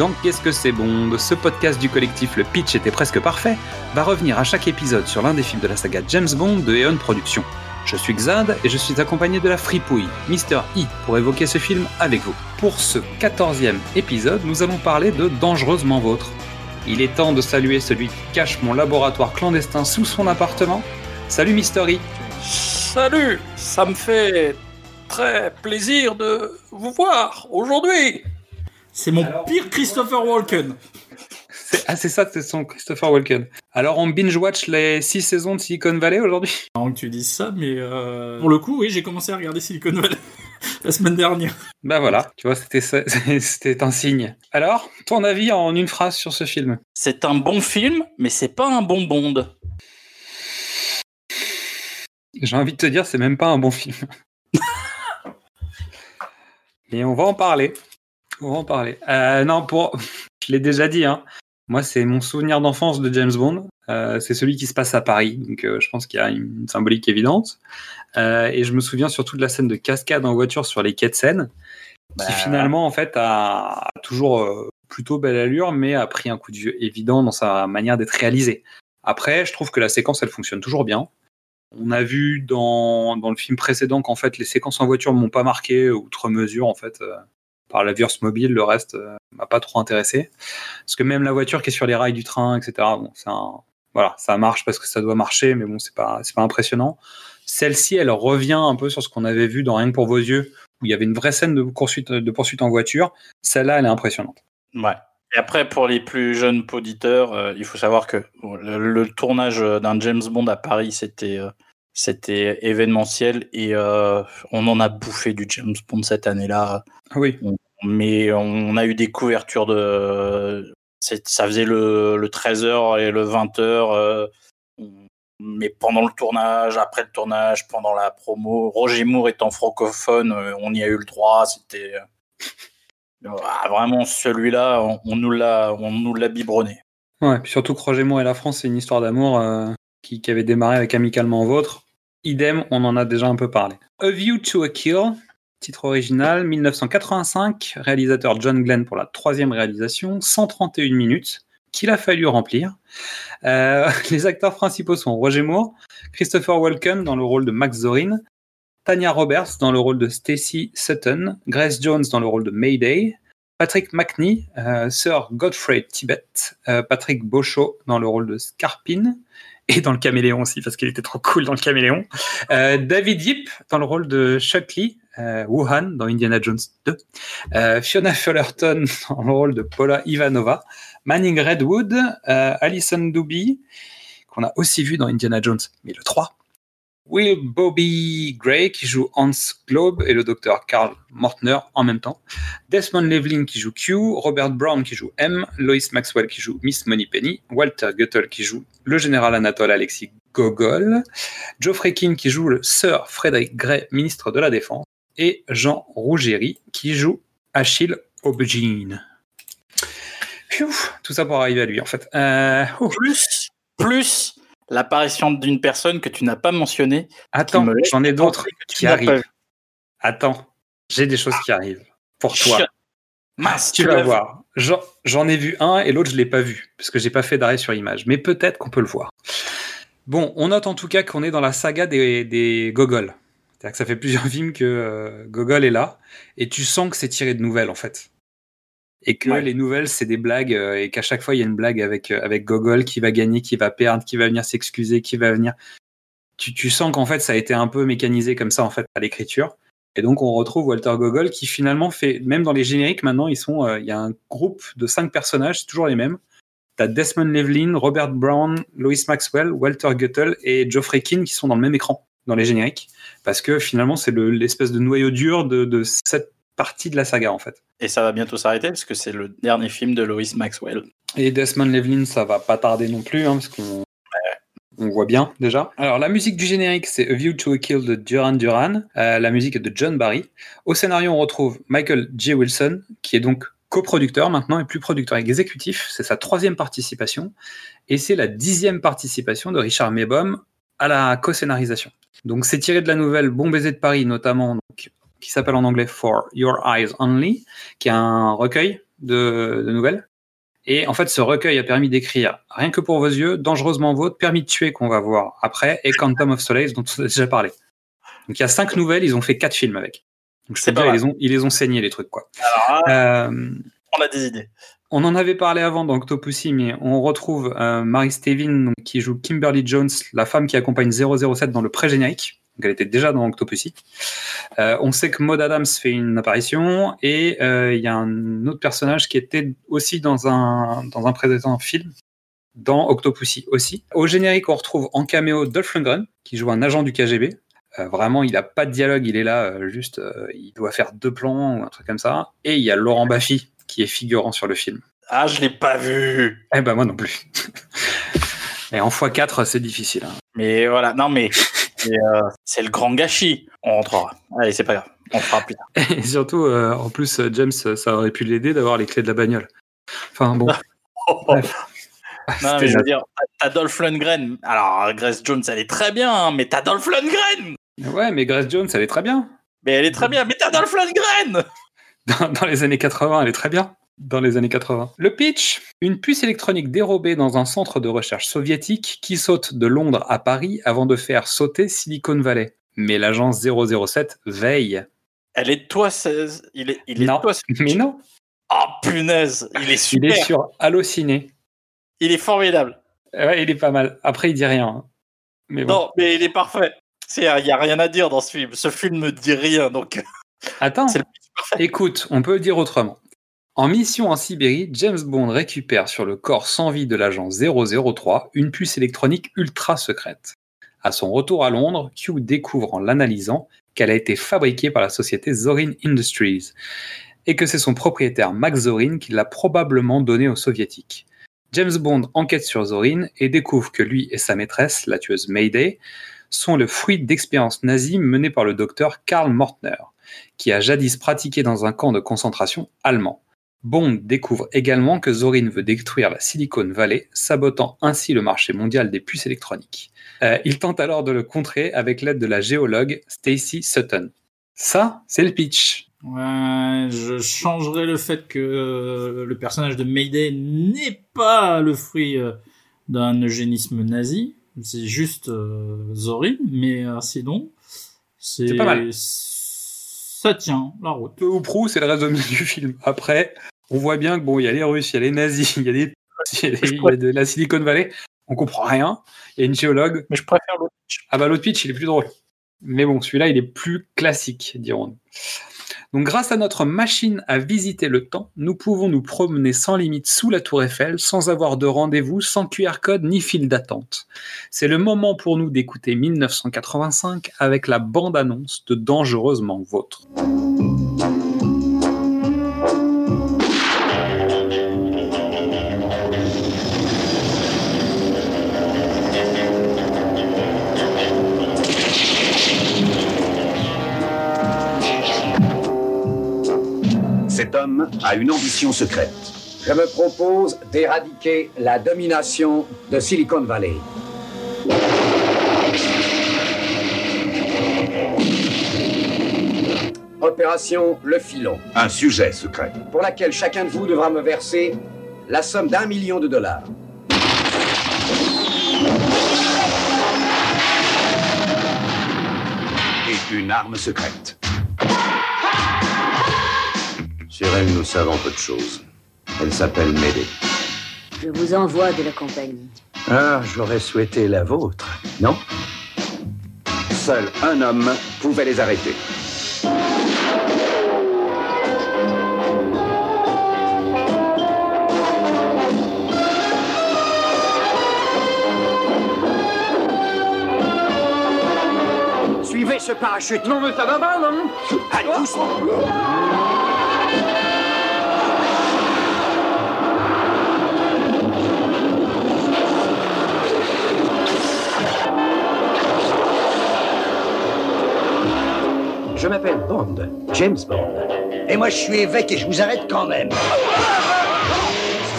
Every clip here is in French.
Dans Qu'est-ce que c'est Bond? Ce podcast du collectif Le Pitch était presque parfait va revenir à chaque épisode sur l'un des films de la saga James Bond de Eon Productions. Je suis Xad et je suis accompagné de la fripouille, Mister E, pour évoquer ce film avec vous. Pour ce 14e épisode, nous allons parler de Dangereusement Vôtre. Il est temps de saluer celui qui cache mon laboratoire clandestin sous son appartement. Salut Mister E Salut Ça me fait très plaisir de vous voir aujourd'hui C'est mon pire Christopher Walken. C'est- Ah, c'est ça, c'est son Christopher Walken. Alors, on binge-watch les 6 saisons de Silicon Valley aujourd'hui? Marrant que tu dises ça, mais euh, pour le coup, oui, j'ai commencé à regarder Silicon Valley la semaine dernière. Bah voilà, tu vois, c'était un signe. Alors, ton avis en une phrase sur ce film? C'est un bon film, mais c'est pas un bon Bond. J'ai envie de te dire, c'est même pas un bon film. Mais on va en parler. On va en parler. Euh, non, pour, je l'ai déjà dit. Hein. Moi, c'est mon souvenir d'enfance de James Bond. Euh, c'est celui qui se passe à Paris, donc euh, je pense qu'il y a une symbolique évidente. Euh, et je me souviens surtout de la scène de cascade en voiture sur les quais de Seine, Bah, qui finalement, en fait, a, a toujours euh, plutôt belle allure, mais a pris un coup de vieux évident dans sa manière d'être réalisée. Après, je trouve que la séquence, elle fonctionne toujours bien. On a vu dans, dans le film précédent qu'en fait les séquences en voiture m'ont pas marqué outre mesure en fait par la Verse mobile, le reste euh, m'a pas trop intéressé. Parce que même la voiture qui est sur les rails du train, etc. Bon, un, voilà, ça marche parce que ça doit marcher, mais bon, c'est pas pas impressionnant. Celle-ci, elle revient un peu sur ce qu'on avait vu dans Rien que pour vos yeux, où il y avait une vraie scène de poursuite en voiture. Celle-là, elle est impressionnante. Ouais. Et après, pour les plus jeunes auditeurs, euh, il faut savoir que le tournage d'un James Bond à Paris, c'était euh, c'était événementiel et euh, on en a bouffé du James Bond cette année-là. Oui. Mais on a eu des couvertures de. Ça faisait le, le 13h et le 20h. euh, mais pendant le tournage, après le tournage, pendant la promo, Roger Moore étant francophone, euh, on y a eu le droit. C'était. ah, vraiment, celui-là, on, on nous l'a on nous l'a biberonné. Ouais, puis surtout que Roger Moore et la France, c'est une histoire d'amour euh, qui, avait démarré avec Amicalement Vôtre. Idem, on en a déjà un peu parlé. A View to a Kill, titre original, 1985, réalisateur John Glenn pour la troisième réalisation, 131 minutes, qu'il a fallu remplir. Euh, les acteurs principaux sont Roger Moore, Christopher Walken dans le rôle de Max Zorin, Tanya Roberts dans le rôle de Stacy Sutton, Grace Jones dans le rôle de Mayday, Patrick McNee, euh, Sir Godfrey Tibet, euh, Patrick Beauchot dans le rôle de Scarpin, et dans le caméléon aussi, parce qu'il était trop cool dans le caméléon. Euh, David Yip dans le rôle de Chuck Lee, euh, Wuhan dans Indiana Jones 2, euh, Fiona Fullerton dans le rôle de Paula Ivanova, Manning Redwood, euh, Alison Doobie, qu'on a aussi vu dans Indiana Jones, mais le 3. Will Bobby Gray qui joue Hans Globe et le docteur Carl Mortner en même temps. Desmond Levlin qui joue Q, Robert Brown qui joue M, Lois Maxwell qui joue Miss Moneypenny, Walter Guttel qui joue le général Anatole Alexis Gogol, Geoffrey Keane qui joue le Sir Frederick Gray, ministre de la Défense, et Jean Rougerie qui joue Achille Aubergine. Tout ça pour arriver à lui en fait. Euh, oh, Plus, plus l'apparition d'une personne que tu n'as pas mentionnée. attends, j'en ai d'autres qui arrivent. Attends, j'ai des choses qui arrivent pour toi. Mince, Tu vas voir. J'en- J'en ai vu un et l'autre je l'ai pas vu parce que j'ai pas fait d'arrêt sur image. Mais peut-être qu'on peut le voir. Bon, on note en tout cas qu'on est dans la saga des, des Gogol. C'est-à-dire que ça fait plusieurs films que euh, Gogol est là et tu sens que c'est tiré de nouvelles en fait. Et que Ouais. les nouvelles c'est des blagues euh, et qu'à chaque fois il y a une blague avec euh, avec Gogol qui va gagner, qui va perdre, qui va venir s'excuser, qui va venir. Tu, tu sens qu'en fait ça a été un peu mécanisé comme ça en fait à l'écriture. Et donc on retrouve Walter Gogol qui finalement fait, même dans les génériques maintenant, ils sont, euh, il y a un groupe de cinq personnages, c'est toujours les mêmes. T'as Desmond Levlin, Robert Brown, Lois Maxwell, Walter Guttel et Geoffrey Keane qui sont dans le même écran dans les génériques, parce que finalement c'est le- l'espèce de noyau dur de, de cette partie de la saga en fait. Et ça va bientôt s'arrêter parce que c'est le dernier film de Lois Maxwell. Et Desmond Levlin, ça va pas tarder non plus, hein, parce qu'on on voit bien déjà. Alors la musique du générique, c'est A View to a Kill de Duran Duran. Euh, la musique de John Barry. Au scénario, on retrouve Michael J. Wilson, qui est donc coproducteur maintenant et plus producteur exécutif. C'est sa troisième participation. Et c'est la dixième participation de Richard Maybaum à la co-scénarisation. Donc c'est tiré de la nouvelle Bon baiser de Paris, notamment, qui s'appelle en anglais For Your Eyes Only, qui est un recueil de, de nouvelles. Et en fait, ce recueil a permis d'écrire Rien que pour vos yeux, Dangereusement vôtre, Permis de tuer qu'on va voir après, et Quantum of Solace dont on a déjà parlé. Donc il y a cinq nouvelles, ils ont fait quatre films avec. Donc je pas dire, ils, les ont, ils les ont saignés les trucs quoi. Alors, là, Euh, on a des idées. on en avait parlé avant dans Octopussy, mais on retrouve euh, Mary Stevin donc, qui joue Kimberly Jones, la femme qui accompagne 007 dans le pré-générique. Donc elle était déjà dans Octopussy. Euh, on sait que Maud Adams fait une apparition et euh, il y a un autre personnage qui était aussi dans un, dans un précédent film, dans Octopussy aussi. Au générique, on retrouve en caméo Dolph Lundgren qui joue un agent du KGB. Euh, vraiment, il a pas de dialogue, il est là, juste, il doit faire deux plans ou un truc comme ça. Et il y a Laurent Baffy qui est figurant sur le film. Ah, je l'ai pas vu. Eh ben moi non plus. Et en x4, c'est difficile. hein. Mais voilà, non mais, euh, c'est le grand gâchis. On rentrera. Allez, c'est pas grave. On fera plus tard. Et surtout, euh, en plus, euh, James, ça aurait pu l'aider d'avoir les clés de la bagnole. Enfin bon. Bref. Non, mais je veux dire, t'as Dolph Lundgren. Alors, Grace Jones, elle est très bien, hein, mais t'as Dolph Lundgren. Ouais, mais Grace Jones, elle est très bien. Mais elle est très bien, mais t'as Dolph Lundgren. Dans, dans les années 80, elle est très bien. Dans les années 80. Le pitch une puce électronique dérobée dans un centre de recherche soviétique qui saute de Londres à Paris avant de faire sauter Silicon Valley. Mais l'agence 007 veille. Elle est de toi, 16. Il est, il est Non. de toi. ce- Mais non, Oh punaise, il est il super. est sur Allociné. Il est formidable. Ouais, il est pas mal. Après, il dit rien. hein. Mais bon. Non, mais il est parfait. Il n'y a rien à dire dans ce film. Ce film ne dit rien, donc Attends, écoute, on peut le dire autrement. En mission en Sibérie, James Bond récupère sur le corps sans vie de l'agent 003 une puce électronique ultra secrète. À son retour à Londres, Q découvre en l'analysant qu'elle a été fabriquée par la société Zorin Industries et que c'est son propriétaire Max Zorin qui l'a probablement donnée aux soviétiques. James Bond enquête sur Zorin et découvre que lui et sa maîtresse, la tueuse Mayday, sont le fruit d'expériences nazies menées par le docteur Karl Mortner, qui a jadis pratiqué dans un camp de concentration allemand. Bond découvre également que Zorin veut détruire la Silicon Valley, sabotant ainsi le marché mondial des puces électroniques. Euh, il tente alors de le contrer avec l'aide de la géologue Stacy Sutton. Ça, c'est le pitch. Ouais, je changerais le fait que euh, le personnage de Mayday n'est pas le fruit euh, d'un eugénisme nazi. C'est juste euh, Zorin, mais euh, sinon, c'est C'est pas mal. Ça tient la route. Peu ou prou, c'est le résumé du film. Après, on voit bien que bon, il y a les Russes, il y a les nazis, il y a, des, il y a, des- il y a de la Silicon Valley. On comprend rien. Il y a une géologue. Mais je préfère l'autre pitch. Ah bah l'autre pitch, il est plus drôle. Mais bon, celui-là, il est plus classique, dirons-nous. Donc grâce à notre machine à visiter le temps, nous pouvons nous promener sans limite sous la tour Eiffel, sans avoir de rendez-vous, sans QR code ni file d'attente. C'est le moment pour nous d'écouter 1985 avec la bande-annonce de Dangereusement Vôtre. Cet homme a une ambition secrète. Je me propose d'éradiquer la domination de Silicon Valley. Opération Le Filon, Un sujet secret. pour laquelle chacun de vous devra me verser la somme d'un million de dollars. Et une arme secrète. Sur elle, nous savons peu de choses. Elle s'appelle Médée. Je vous envoie de la compagnie. Ah, j'aurais souhaité la vôtre, non? Seul un homme pouvait les arrêter. Suivez ce parachute. Non, mais ça va pas, non? Allez, doucement. Je m'appelle Bond, James Bond. Et moi, je suis évêque et je vous arrête quand même.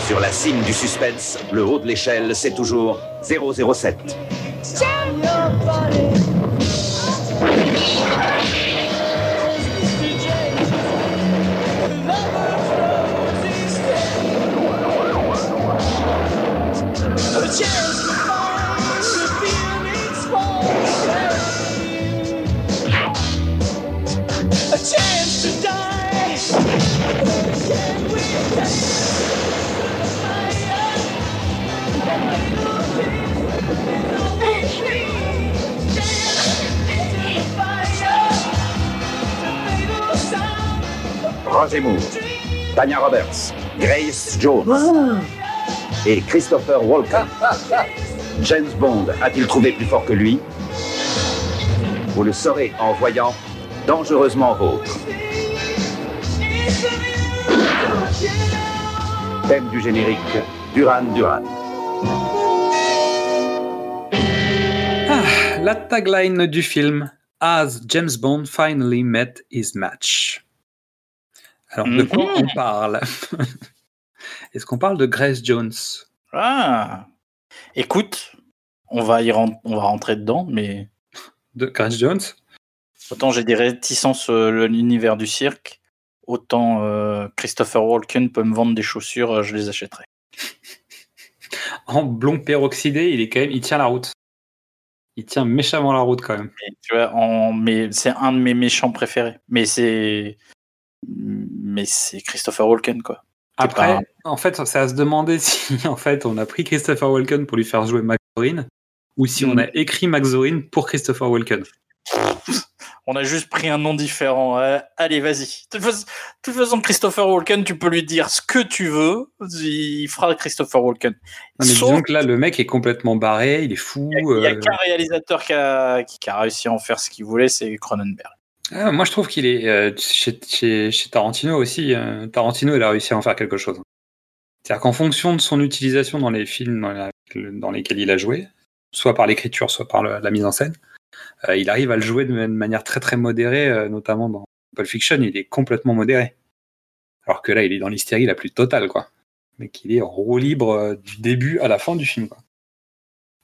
Sur la cime du suspense, le haut de l'échelle, c'est toujours 007. Roger Moore, Tanya Roberts, Grace Jones et Christopher Walken. James Bond a-t-il trouvé plus fort que lui? Vous le saurez en voyant Dangereusement Vôtre. Thème du générique, Duran Duran. La tagline du film As James Bond finally met his match. Alors, de quoi on parle? Est-ce qu'on parle de Grace Jones? Ah Écoute, on va, y ren- on va rentrer dedans, mais De Grace Jones? autant j'ai des réticences euh, l'univers du cirque, autant euh, Christopher Walken peut me vendre des chaussures, euh, je les achèterai. En blond peroxydé, il est quand même, il tient la route. Il tient méchamment la route quand même. Et tu vois, en, mais c'est un de mes méchants préférés. Mais c'est, mais c'est Christopher Walken quoi. Après, pas en fait, c'est à se demander si en fait on a pris Christopher Walken pour lui faire jouer Max Zorin ou si on Mm. a écrit Max Zorin pour Christopher Walken. On a juste pris un nom différent. Euh, allez, vas-y. De toute façon- de toute façon, Christopher Walken, tu peux lui dire ce que tu veux. Il fera Christopher Walken. Non, mais Sauf disons que là, le mec est complètement barré, il est fou. Il n'y a euh, qu'un réalisateur qui a, qui a réussi à en faire ce qu'il voulait, c'est Cronenberg. Ah, moi, je trouve qu'il est euh, chez, Tarantino aussi. euh, Tarantino, il a réussi à en faire quelque chose. C'est-à-dire qu'en fonction de son utilisation dans les films dans, lesquels il a joué, soit par l'écriture, soit par la mise en scène, euh, il arrive à le jouer de ma- de manière très très modérée, notamment dans Pulp Fiction, il est complètement modéré. Alors que là, il est dans l'hystérie la plus totale, quoi. Mais qu'il est roue libre du début à la fin du film, quoi.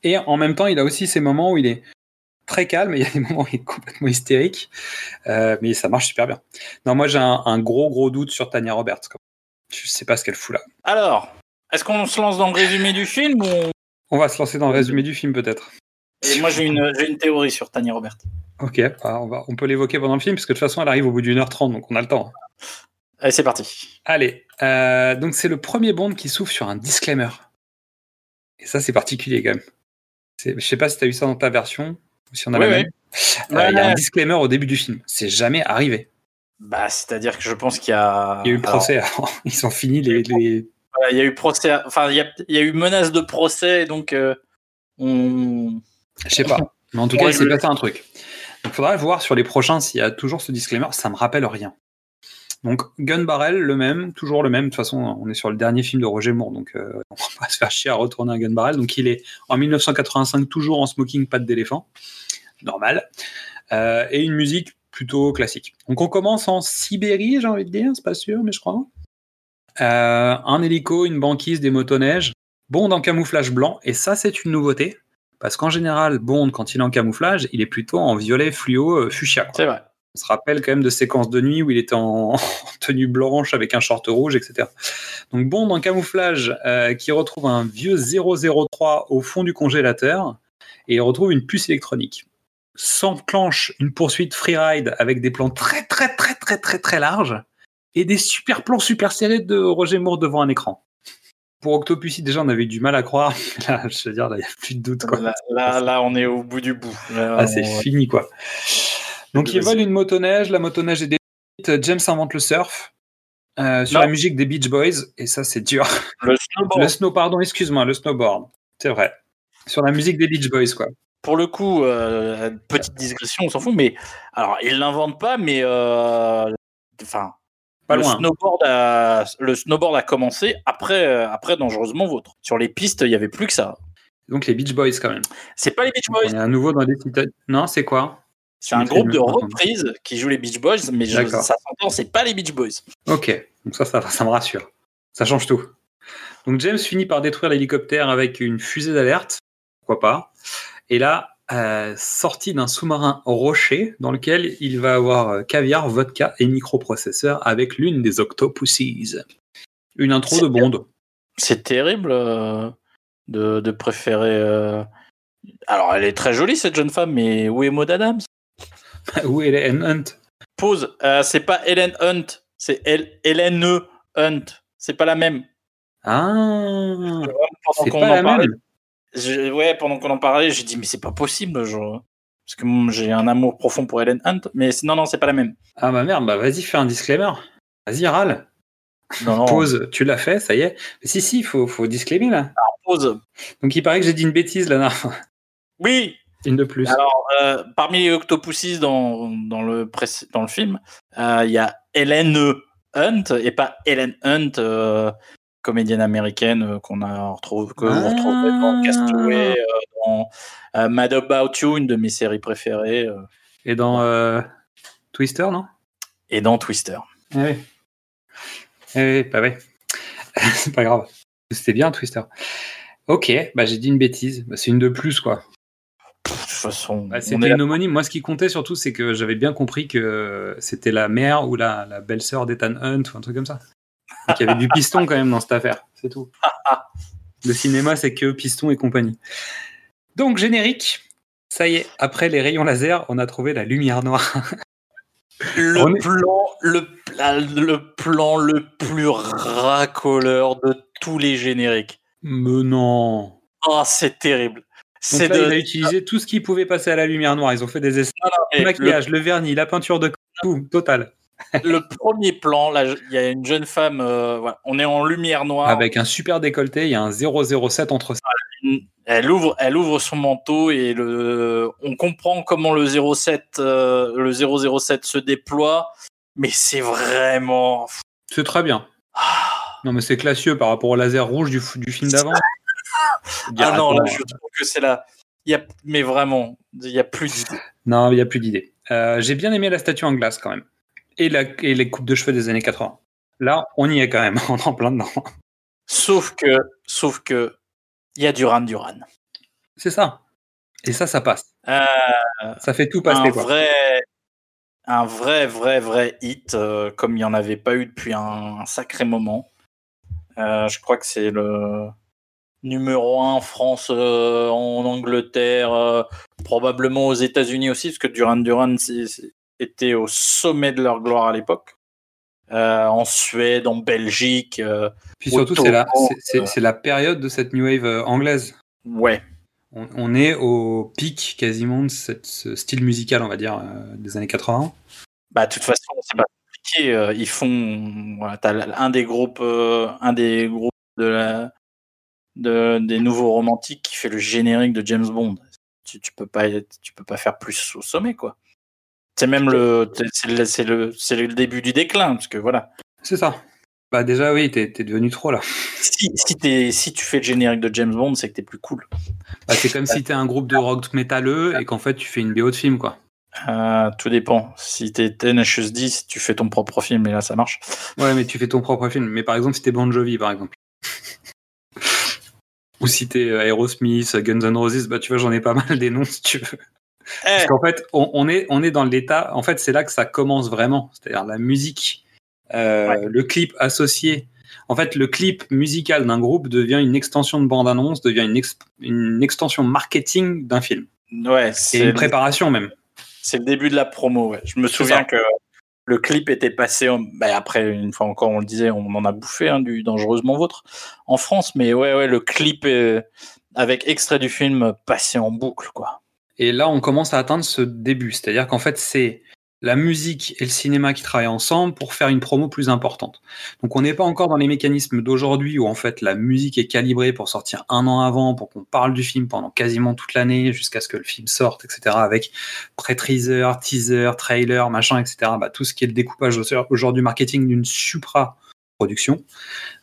Et en même temps, il a aussi ces moments où il est très calme, il y a des moments où il est complètement hystérique, euh, mais ça marche super bien. Non, moi j'ai un, un gros gros doute sur Tanya Roberts. Je sais pas ce qu'elle fout là. Alors, est-ce qu'on se lance dans le résumé du film ou on- va se lancer dans le résumé du film peut-être. Et moi j'ai une, une théorie sur Tanya Robert. Ok, bah, on, va, on peut l'évoquer pendant le film, parce que de toute façon elle arrive au bout d'une heure trente, donc on a le temps. Allez, c'est parti. Allez, euh, donc c'est le premier Bond qui s'ouvre sur un disclaimer. Et ça c'est particulier quand même. Je sais pas si tu as eu ça dans ta version, si on a Oui, la oui. même. Euh, Il y a un disclaimer au début du film. C'est jamais arrivé. Bah, c'est-à-dire que je pense qu'il y a. Il y a eu Alors, procès avant. Ils ont fini les, les, voilà, il y a eu procès. Enfin, il y a, il y a eu menace de procès, donc euh, on. Je sais pas. Mais en tout cas, il s'est passé un truc. Donc, faudra voir sur les prochains s'il y a toujours ce disclaimer. Ça me rappelle rien. Donc, Gun Barrel, le même, toujours le même. De toute façon, on est sur le dernier film de Roger Moore, donc euh, on va pas se faire chier à retourner un Gun Barrel. Donc, il est en 1985, toujours en smoking, patte d'éléphant. Normal. Euh, et une musique plutôt classique. Donc, on commence en Sibérie, j'ai envie de dire, c'est pas sûr, mais je crois. Euh, un hélico, une banquise, des motoneiges. Bond en camouflage blanc, et ça, c'est une nouveauté. Parce qu'en général, Bond, quand il est en camouflage, il est plutôt en violet fluo fuchsia. C'est vrai. On se rappelle quand même de séquences de nuit où il était en, en tenue blanche avec un short rouge, etc. Donc Bond en camouflage euh, qui retrouve un vieux 003 au fond du congélateur et il retrouve une puce électronique. S'enclenche une poursuite freeride avec des plans très très très très très très larges et des super plans super serrés de Roger Moore devant un écran. Pour Octopussy, déjà, on avait eu du mal à croire. Là, je veux dire, là, il n'y a plus de doute. Quoi. Là, là, là, on est au bout du bout. Là, Ah, c'est fini, quoi. Donc, ils volent une motoneige. La motoneige est détruite. James invente le surf euh, sur Non. la musique des Beach Boys. Et ça, c'est dur. Le snowboard. Le snow, pardon, excuse-moi, le snowboard. C'est vrai. Sur la musique des Beach Boys, quoi. Pour le coup, euh, petite digression, on s'en fout, mais alors il l'invente pas, mais euh, enfin, Pas le loin. snowboard a le snowboard a commencé après après dangereusement vôtre. Sur les pistes, il y avait plus que ça. Donc, les Beach Boys, quand même. C'est pas les Beach Donc, Boys, on est à nouveau dans des cités. Non, c'est quoi? C'est un groupe de contre. reprises qui joue les Beach Boys, mais je, ça s'entend, c'est pas les Beach Boys. Ok, donc ça, ça, ça me rassure. Ça change tout. Donc James finit par détruire l'hélicoptère avec une fusée d'alerte, pourquoi pas. Et là, euh, sorti d'un sous-marin rocher dans lequel il va avoir euh, caviar, vodka et microprocesseur avec l'une des Octopussies. Une intro de Bond. C'est terrible euh, de, de préférer. euh, Alors, elle est très jolie cette jeune femme, mais où est Maud Adams? Où est Helen Hunt? Pause. Euh, c'est pas Helen Hunt, c'est Hélène. Hunt. C'est pas la même. Ah, Pendant c'est qu'on pas en la parlait, même. je- ouais, pendant qu'on en parlait, j'ai dit mais c'est pas possible, genre. Parce que j'ai un amour profond pour Helen Hunt, mais non, non, c'est pas la même. Ah bah merde, bah vas-y, fais un disclaimer. Vas-y, râle. Non, non, Pause, tu l'as fait, ça y est. Mais si, si, faut, faut disclaimer là. pause. Donc il paraît que j'ai dit une bêtise dernière fois. Oui, Une de plus. Alors, euh, parmi les Octopussy dans, dans, le, dans le film, euh, il y a Helen Hunt et pas Helen Hunt, euh, comédienne américaine euh, qu'on a retrouvé, que vous Ah. retrouvez dans Castaway, euh, dans euh, Mad About You, une de mes séries préférées, euh, Et dans euh, Twister, non? Et dans Twister. Eh oui. Eh oui, bah ouais. c'est pas grave. C'était bien Twister. Ok, bah j'ai dit une bêtise. Bah, c'est une de plus, quoi. Façon, Bah, c'était une homonyme. Moi, ce qui comptait surtout, c'est que j'avais bien compris que c'était la mère ou la, la belle-sœur d'Ethan Hunt ou un truc comme ça. Donc, il y avait du piston quand même dans cette affaire. C'est tout. Le cinéma, c'est que piston et compagnie. Donc, générique. Ça y est, après les rayons laser, on a trouvé la lumière noire. le est- plan, le, pla- le plan le plus racoleur de tous les génériques. Mais non. Oh, c'est terrible. C'est de il a utilisé tout ce qui pouvait passer à la lumière noire. Ils ont fait des essais. Et Le maquillage, le vernis, la peinture de tout, total. le premier plan, là, il y a une jeune femme, euh, voilà, on est en lumière noire. Avec un super décolleté, il y a un 007 entre ça. Elle ouvre, elle ouvre son manteau et le, on comprend comment le 07, euh, le 007 se déploie, mais c'est vraiment. C'est très bien. Non, mais c'est classieux par rapport au laser rouge du, du film d'avant. Ah non, là, je trouve que c'est là. Y a, mais vraiment, il y a plus d'idées. Non, il n'y a plus d'idées. Euh, J'ai bien aimé la statue en glace quand même. Et, la, et les coupes de cheveux des années 80. Là, on y est quand même. On est en plein dedans. Sauf que, sauf que, il y a Duran Duran. C'est ça. Et ça, ça passe. Euh, Ça fait tout passer, un quoi. vrai, un vrai, vrai, vrai hit, euh, comme il n'y en avait pas eu depuis un, un sacré moment. Euh, je crois que c'est le numéro un en France, euh, en Angleterre, euh, probablement aux États-Unis aussi, parce que Duran Duran était au sommet de leur gloire à l'époque. Euh, en Suède, en Belgique, Puis surtout, c'est la, la période de cette new wave anglaise. ouais. On, on est au pic quasiment de cette- ce style musical, on va dire, des années 80. Bah, de toute façon, c'est pas compliqué. Ils font, voilà, un des groupes, un des groupes de la, de, des nouveaux romantiques qui fait le générique de James Bond. Tu, tu peux pas, tu peux pas faire plus au sommet, quoi. C'est même le, c'est le, c'est le, le début du déclin, parce que voilà. C'est ça. Bah déjà, oui, t'es t'es devenu trop là. Si, si, t'es- si tu fais le générique de James Bond, c'est que t'es plus cool. Bah, c'est comme si t'es un groupe de rock métalleux et qu'en fait, tu fais une BO de film, quoi. Euh, tout dépend. Si t'es Tenacious D, si tu fais ton propre film, et là ça marche. Ouais, mais tu fais ton propre film. Mais par exemple, si t'es Bon Jovi, par exemple. Ou si t'es euh, Aerosmith, Guns N' Roses, bah tu vois, j'en ai pas mal des noms si tu veux. Eh, Parce qu'en fait, on, on est, on est dans l'état. En fait, c'est là que ça commence vraiment. C'est-à-dire la musique, euh, le clip associé. En fait, le clip musical d'un groupe devient une extension de bande-annonce, devient une, ex- une extension marketing d'un film. ouais, c'est une préparation même. C'est le début de la promo. Ouais. Je me souviens que le clip était passé. en- bah, après, une fois encore, on le disait, on en a bouffé hein, du dangereusement vôtre en France. Mais ouais, ouais, le clip est- avec extrait du film passé en boucle, quoi. Et là, on commence à atteindre ce début. C'est-à-dire qu'en fait, c'est la musique et le cinéma qui travaillent ensemble pour faire une promo plus importante. Donc, on n'est pas encore dans les mécanismes d'aujourd'hui où en fait la musique est calibrée pour sortir un an avant, pour qu'on parle du film pendant quasiment toute l'année jusqu'à ce que le film sorte, etc. Avec pré-teaser, teaser, trailer, machin, etc. Bah, tout ce qui est le découpage aujourd'hui marketing d'une supra-production.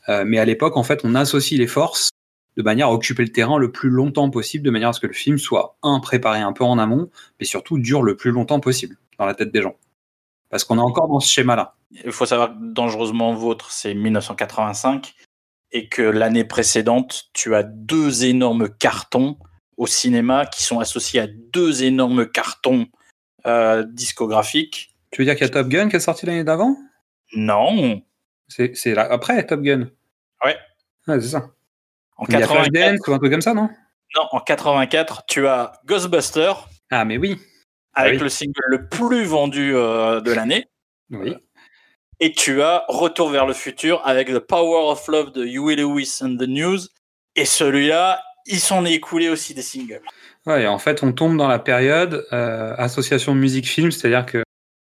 Euh, mais à l'époque, en fait, on associe les forces de manière à occuper le terrain le plus longtemps possible, de manière à ce que le film soit, un, préparé un peu en amont, mais surtout dure le plus longtemps possible dans la tête des gens. Parce qu'on est encore dans ce schéma-là. Il faut savoir que dangereusement vôtre, c'est 1985 et que l'année précédente, tu as deux énormes cartons au cinéma qui sont associés à deux énormes cartons euh, discographiques. Tu veux dire qu'il y a Top Gun qui est sorti l'année d'avant? Non, C'est après Top Gun. Ouais. Ouais, c'est ça. en Il y a 84, Flashdance ou un truc comme ça, non? Non, en 84, tu as Ghostbusters Ah, mais oui. Avec oui. le single le plus vendu euh, de l'année. Oui. Et tu as Retour vers le futur avec The Power of Love de Huey Lewis and the News. Et celui-là, il s'en est écoulé aussi des singles. Ouais, et en fait, on tombe dans la période euh, association musique-film, c'est-à-dire que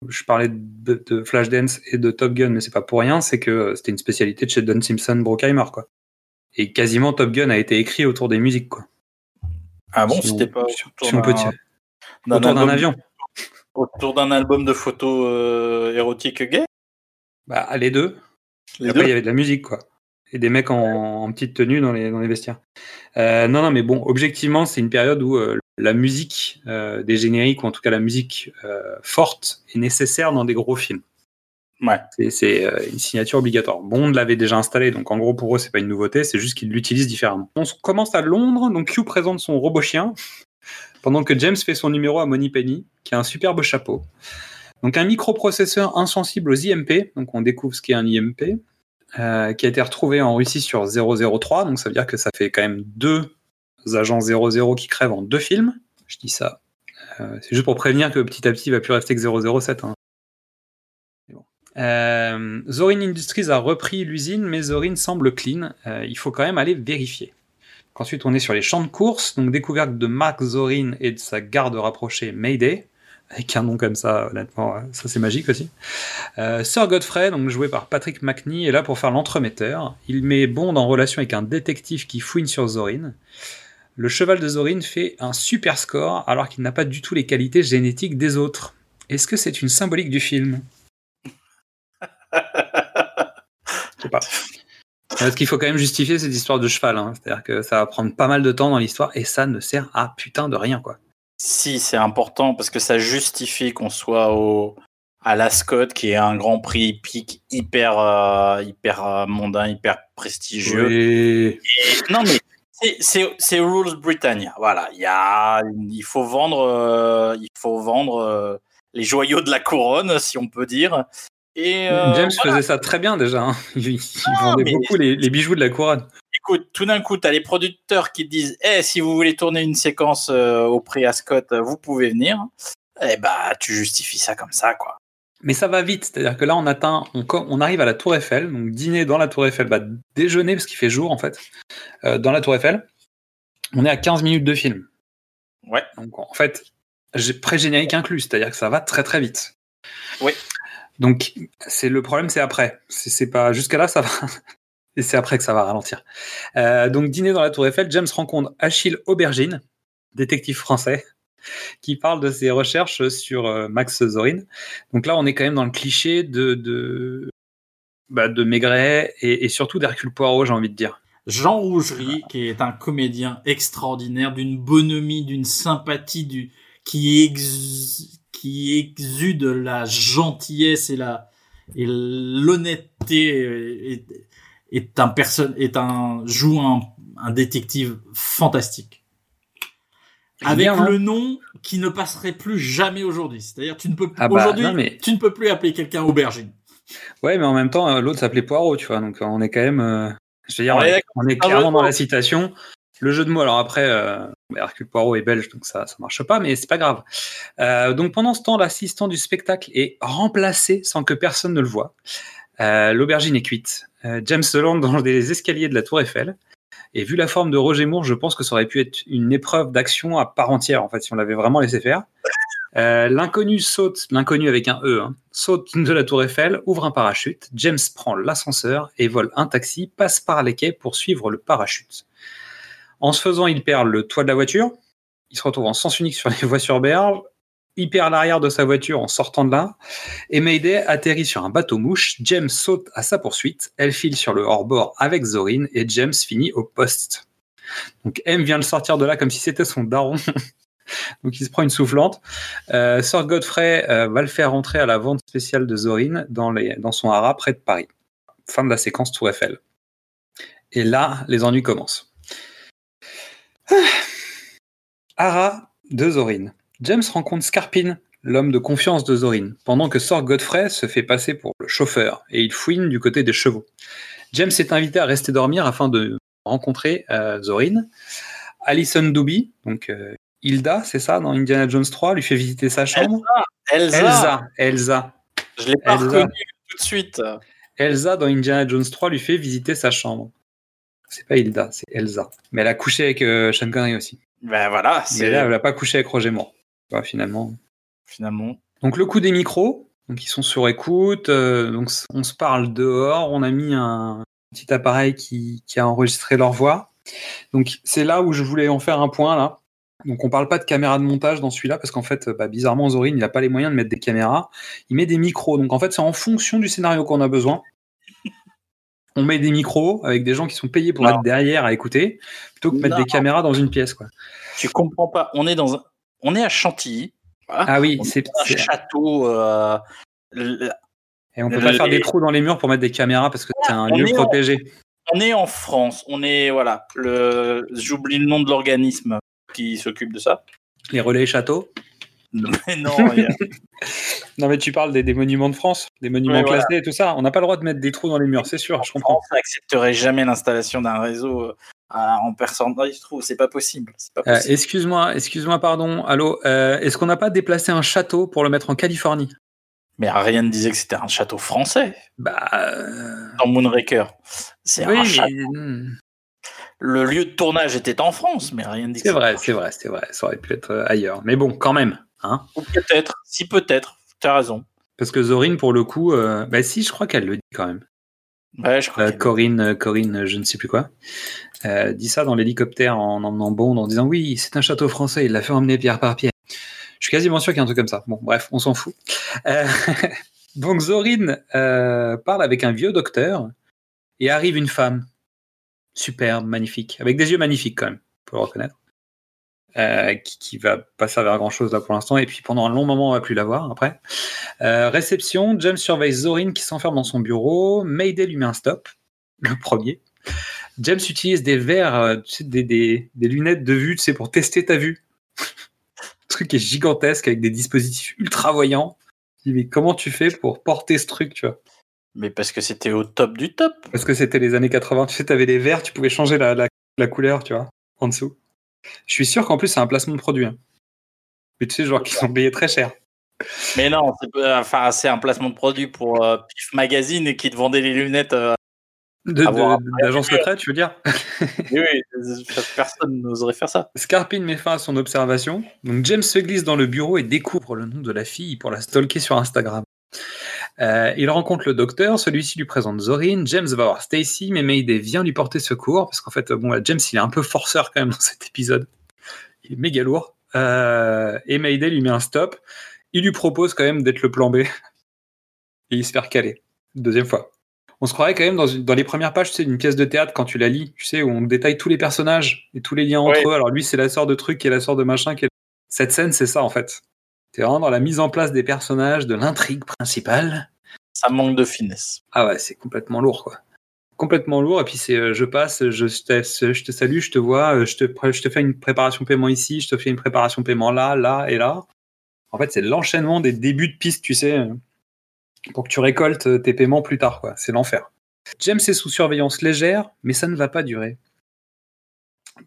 je parlais de, de Flashdance et de Top Gun, mais c'est pas pour rien, c'est que c'était une spécialité de chez Don Simpson Brockheimer, quoi. Et quasiment Top Gun a été écrit autour des musiques, quoi. Ah bon, Si on- c'était pas si autour si on peut tirer. D'un Autour d'un album- avion. Autour d'un album de photos euh, érotiques gay Bah, les deux. Les Après, il y avait de la musique, quoi. Et des mecs en, en petite tenue dans les, dans les vestiaires. Euh, non, non, mais bon, objectivement, c'est une période où euh, la musique des génériques, ou en tout cas la musique forte, est nécessaire dans des gros films. Ouais. C'est- C'est une signature obligatoire. Bond l'avait déjà installé, donc en gros, pour eux, c'est pas une nouveauté, c'est juste qu'ils l'utilisent différemment. On commence à Londres, donc Q présente son robot chien, pendant que James fait son numéro à Moneypenny, qui a un superbe chapeau. Donc un microprocesseur insensible aux IMP, donc on découvre ce qu'est un IMP, euh, qui a été retrouvé en Russie sur 003, donc ça veut dire que ça fait quand même deux agents 00 qui crèvent en deux films. Je dis ça. euh, c'est juste pour prévenir que petit à petit, il va plus rester que 007. hein. Euh, Zorin Industries a repris l'usine, mais Zorin semble clean. Il faut quand même aller vérifier. Ensuite, on est sur les champs de course, donc découverte de Mark Zorin et de sa garde rapprochée Mayday. Avec un nom comme ça, honnêtement, euh, ça c'est magique aussi. Euh, Sir Godfrey, donc joué par Patrick McNee, est là pour faire l'entremetteur. Il met Bond en relation avec un détective qui fouine sur Zorin. Le cheval de Zorin fait un super score alors qu'il n'a pas du tout les qualités génétiques des autres. Est-ce que c'est une symbolique du film? Je sais pas. Parce qu'il faut quand même justifier cette histoire de cheval. hein. C'est-à-dire que ça va prendre pas mal de temps dans l'histoire et ça ne sert à putain de rien, quoi. Si, c'est important parce que ça justifie qu'on soit au à l'Ascot, qui est un Grand Prix hippique hyper euh, hyper euh, mondain, hyper prestigieux. Oui. Et- non mais c'est- rules Britannia. Voilà, il y a il faut vendre euh, il faut vendre euh, les joyaux de la couronne, si on peut dire. Et euh, James voilà. faisait ça très bien déjà. hein. Il, il Ah, vendait beaucoup les, les bijoux de la couronne. écoute, tout d'un coup, tu as les producteurs qui te disent Eh, si vous voulez tourner une séquence euh, au prix Ascot, vous pouvez venir. Eh bah, tu justifies ça comme ça, quoi. Mais ça va vite, c'est-à-dire que là on atteint, on arrive à la Tour Eiffel, donc dîner dans la Tour Eiffel, bah, déjeuner parce qu'il fait jour en fait, euh, dans la Tour Eiffel. On est à 15 minutes de film. Ouais. Donc en fait, j'ai pré-générique inclus, c'est-à-dire que ça va très très vite. Oui. Donc c'est le problème, c'est après. C'est pas jusqu'à là ça va. Et c'est après que ça va ralentir. Euh, donc dîner dans la Tour Eiffel, James rencontre Achille Aubergine, détective français, qui parle de ses recherches sur euh, Max Zorin. Donc là, on est quand même dans le cliché de de, bah, de Maigret et, et surtout d'Hercule Poirot, j'ai envie de dire. Jean Rougerie, qui est un comédien extraordinaire, d'une bonhomie, d'une sympathie, du qui ex... qui exude la gentillesse et la et l'honnêteté est, est un personne est un joue un, un détective fantastique avec Bien, hein le nom qui ne passerait plus jamais aujourd'hui. C'est-à-dire tu ne peux Ah bah, aujourd'hui mais- tu ne peux plus appeler quelqu'un aubergine. Ouais, mais en même temps, euh, l'autre s'appelait Poirot, tu vois. Donc euh, on est quand même, euh, je veux dire, On on est on est jeu clairement dans la citation. Le jeu de mots. Alors après, euh, Hercule Poirot est belge, donc ça, ça marche pas, mais c'est pas grave. Euh, donc pendant ce temps, l'assistant du spectacle est remplacé sans que personne ne le voie. Euh, L'aubergine est cuite. Euh, James se lance dans les escaliers de la Tour Eiffel. Et vu la forme de Roger Moore, je pense que ça aurait pu être une épreuve d'action à part entière, en fait, si on l'avait vraiment laissé faire. L'inconnu saute, l'inconnu avec un E, hein, saute de la tour Eiffel, ouvre un parachute, James prend l'ascenseur et vole un taxi, passe par les quais pour suivre le parachute. En se faisant, il perd le toit de la voiture, il se retrouve en sens unique sur les voies sur berge, il perd l'arrière de sa voiture en sortant de là, et Mayday atterrit sur un bateau mouche, James saute à sa poursuite, elle file sur le hors-bord avec Zorin, et James finit au poste. Donc M vient le sortir de là comme si c'était son daron. Donc il se prend une soufflante. Euh, Sir Godfrey euh, va le faire rentrer à la vente spéciale de Zorin dans, les, dans son haras près de Paris. Fin de la séquence Tour Eiffel. Et là, les ennuis commencent. Haras de Zorin. James rencontre Scarpin, l'homme de confiance de Zorin, pendant que Sir Godfrey se fait passer pour le chauffeur et il fouine du côté des chevaux. James est invité à rester dormir afin de rencontrer euh, Zorin. Alison Doobie, donc euh, Hilda, c'est ça, dans Indiana Jones 3, lui fait visiter sa chambre. Elsa, Elsa, Elsa. je l'ai pas reconnue tout de suite. Elsa, dans Indiana Jones 3, lui fait visiter sa chambre. C'est pas Hilda, c'est Elsa. Mais elle a couché avec euh, Sean Connery aussi. Ben voilà, Mais c'est là, elle a pas couché avec Roger Moore. Ouais, finalement. finalement. Donc le coup des micros, Donc ils sont sur écoute, euh, donc on se parle dehors, on a mis un petit appareil qui, qui a enregistré leur voix. Donc c'est là où je voulais en faire un point là. Donc on parle pas de caméra de montage dans celui-là parce qu'en fait, bah, bizarrement, Zorin, il n'a pas les moyens de mettre des caméras. Il met des micros. Donc en fait, c'est en fonction du scénario qu'on a besoin. On met des micros avec des gens qui sont payés pour Non. être derrière à écouter, plutôt que de mettre Non. des caméras dans une pièce. Quoi. Tu comprends pas. On est dans un... on est à Chantilly. Voilà. Ah oui, c'est. un château. euh, Et on peut pas Les- faire des trous dans les murs pour mettre des caméras parce que c'est un on lieu en- protégé. On est en France. On est voilà. Le j'oublie le nom de l'organisme qui s'occupe de ça. Les relais châteaux. Mais non. Non, mais tu parles des, des monuments de France, des monuments Oui, voilà. classés et tout ça. On n'a pas le droit de mettre des trous dans les murs, c'est sûr, je comprends. France n'accepterait jamais l'installation d'un réseau euh, en personne. Il se trouve, c'est pas possible. Euh, possible. excuse-moi, excuse-moi, pardon. Allô, euh, est-ce qu'on n'a pas déplacé un château pour le mettre en Californie? Mais rien ne disait que c'était un château français Bah. euh, dans Moonraker. C'est oui, un mais- château. hmm, Le lieu de tournage était en France, mais rien ne que C'est c'était vrai, c'est vrai, c'est vrai. Ça aurait pu être ailleurs. Mais bon, quand même. Hein? Ou Peut-être, si peut-être. T'as raison. Parce que Zorin, pour le coup, euh, bah si, je crois qu'elle le dit quand même. Ouais, je crois. Euh, Corinne, euh, Corinne, je ne sais plus quoi, euh, dit ça dans l'hélicoptère en emmenant Bond en disant oui, c'est un château français, il l'a fait emmener pierre par pierre. Je suis quasiment sûr qu'il y a un truc comme ça. Bon, bref, on s'en fout. Donc Zorin parle avec un vieux docteur et arrive une femme superbe, magnifique, avec des yeux magnifiques quand même, faut le reconnaître. Euh, qui, qui va pas servir à grand chose là pour l'instant, et puis pendant un long moment on va plus la voir après. Euh, réception, James surveille Zorin qui s'enferme dans son bureau, Mayday lui met un stop, le premier. James utilise des verres, euh, tu sais, des, des, des lunettes de vue, tu sais, pour tester ta vue. Le truc est gigantesque avec des dispositifs ultra voyants. Mais comment tu fais pour porter ce truc, tu vois? Mais parce que c'était au top du top. Parce que c'était les années 80, tu sais, t'avais les verres, tu pouvais changer la, la, la couleur, tu vois, en dessous. Je suis sûr qu'en plus c'est un placement de produit. hein. Mais tu sais, genre qu'ils sont payés très cher. Mais non, c'est pas- enfin, c'est un placement de produit pour euh, Pif Magazine et qui te vendait les lunettes. euh, D'agence secrète, tu veux dire? Oui, oui, personne n'oserait faire ça. Scarpine met fin à son observation. Donc James se glisse dans le bureau et découvre le nom de la fille pour la stalker sur Instagram. Euh, il rencontre le docteur, celui-ci lui présente Zorin, James va voir Stacy, mais Mayday vient lui porter secours, parce qu'en fait, bon, James, il est un peu forceur quand même dans cet épisode. Il est méga lourd. Euh, et Mayday lui met un stop. Il lui propose quand même d'être le plan B. Et il se fait recaler. Deuxième fois. On se croirait quand même dans, une- dans les premières pages, sais, d'une pièce de théâtre quand tu la lis, tu sais, où on détaille tous les personnages et tous les liens entre Ouais. eux. Alors lui, c'est la sœur de truc qui est la sœur de machin. Qui est... Cette scène, c'est ça en fait. C'est vraiment dans la mise en place des personnages, de l'intrigue principale. Ça manque de finesse. Ah ouais, c'est complètement lourd, quoi. Complètement lourd. Et puis c'est, euh, je passe, je te, je te salue, je te vois, euh, je te, je te fais une préparation paiement ici, je te fais une préparation paiement là, là et là. En fait, c'est l'enchaînement des débuts de piste, tu sais, euh, pour que tu récoltes tes paiements plus tard, quoi. C'est l'enfer. James est sous surveillance légère, mais ça ne va pas durer.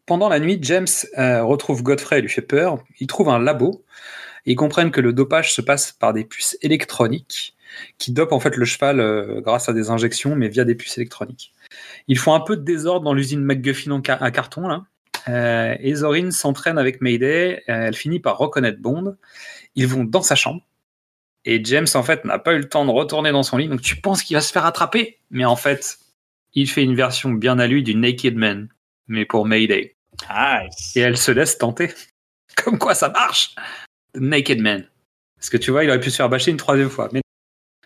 Pendant la nuit, James euh, retrouve Godfrey et lui fait peur. Ils trouvent un labo. Et ils comprennent que le dopage se passe par des puces électroniques qui dopent en fait le cheval euh, grâce à des injections, mais via des puces électroniques. Ils font un peu de désordre dans l'usine McGuffin ca- à carton là. Euh, et Zorin s'entraîne avec Mayday. Euh, elle finit par reconnaître Bond. Ils vont dans sa chambre. Et James en fait n'a pas eu le temps de retourner dans son lit. Donc tu penses qu'il va se faire attraper, mais en fait il fait une version bien à lui du Naked Man, mais pour Mayday. Nice. Et elle se laisse tenter. Comme quoi ça marche The Naked Man. Parce que tu vois, il aurait pu se faire bâcher une troisième fois. Mais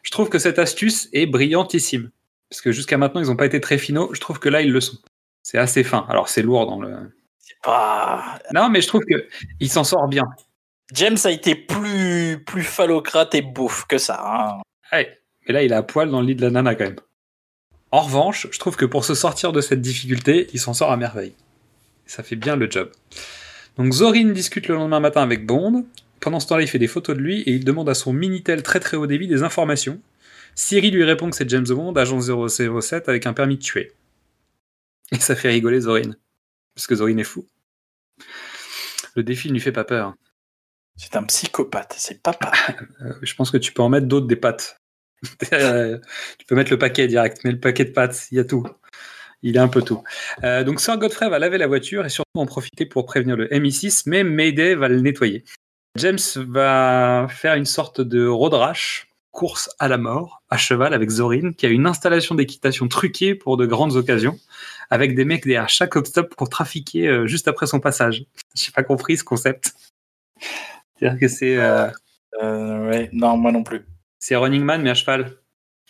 je trouve que cette astuce est brillantissime. Parce que jusqu'à maintenant, ils n'ont pas été très finaux. Je trouve que là, ils le sont. C'est assez fin. Alors, c'est lourd dans le. C'est pas. Non, mais je trouve que il s'en sort bien. James a été plus, plus phallocrate et bouffe que ça. hein. Ouais. Mais là, il a à poil dans le lit de la nana quand même. En revanche, je trouve que pour se sortir de cette difficulté, il s'en sort à merveille. Ça fait bien le job. Donc Zorin discute le lendemain matin avec Bond. Pendant ce temps-là, il fait des photos de lui et il demande à son Minitel très très haut débit des informations. Siri lui répond que c'est James Bond, agent 007 avec un permis de tuer. Et ça fait rigoler Zorin. Parce que Zorin est fou. Le défi ne lui fait pas peur. C'est un psychopathe, c'est papa. Euh, je pense que tu peux en mettre d'autres des pattes. Euh, tu peux mettre le paquet direct, mais le paquet de pattes, il y a tout. Il est un peu tout. Euh, donc Sir Godfrey va laver la voiture et surtout en profiter pour prévenir le MI6, mais Mayday va le nettoyer. James va faire une sorte de road rash course à la mort à cheval avec Zorin, qui a une installation d'équitation truquée pour de grandes occasions, avec des mecs derrière chaque obstacle pour trafiquer euh, juste après son passage. J'ai pas compris ce concept. C'est-à-dire que c'est euh, Euh, ouais, non, moi non plus. c'est Running Man mais à cheval.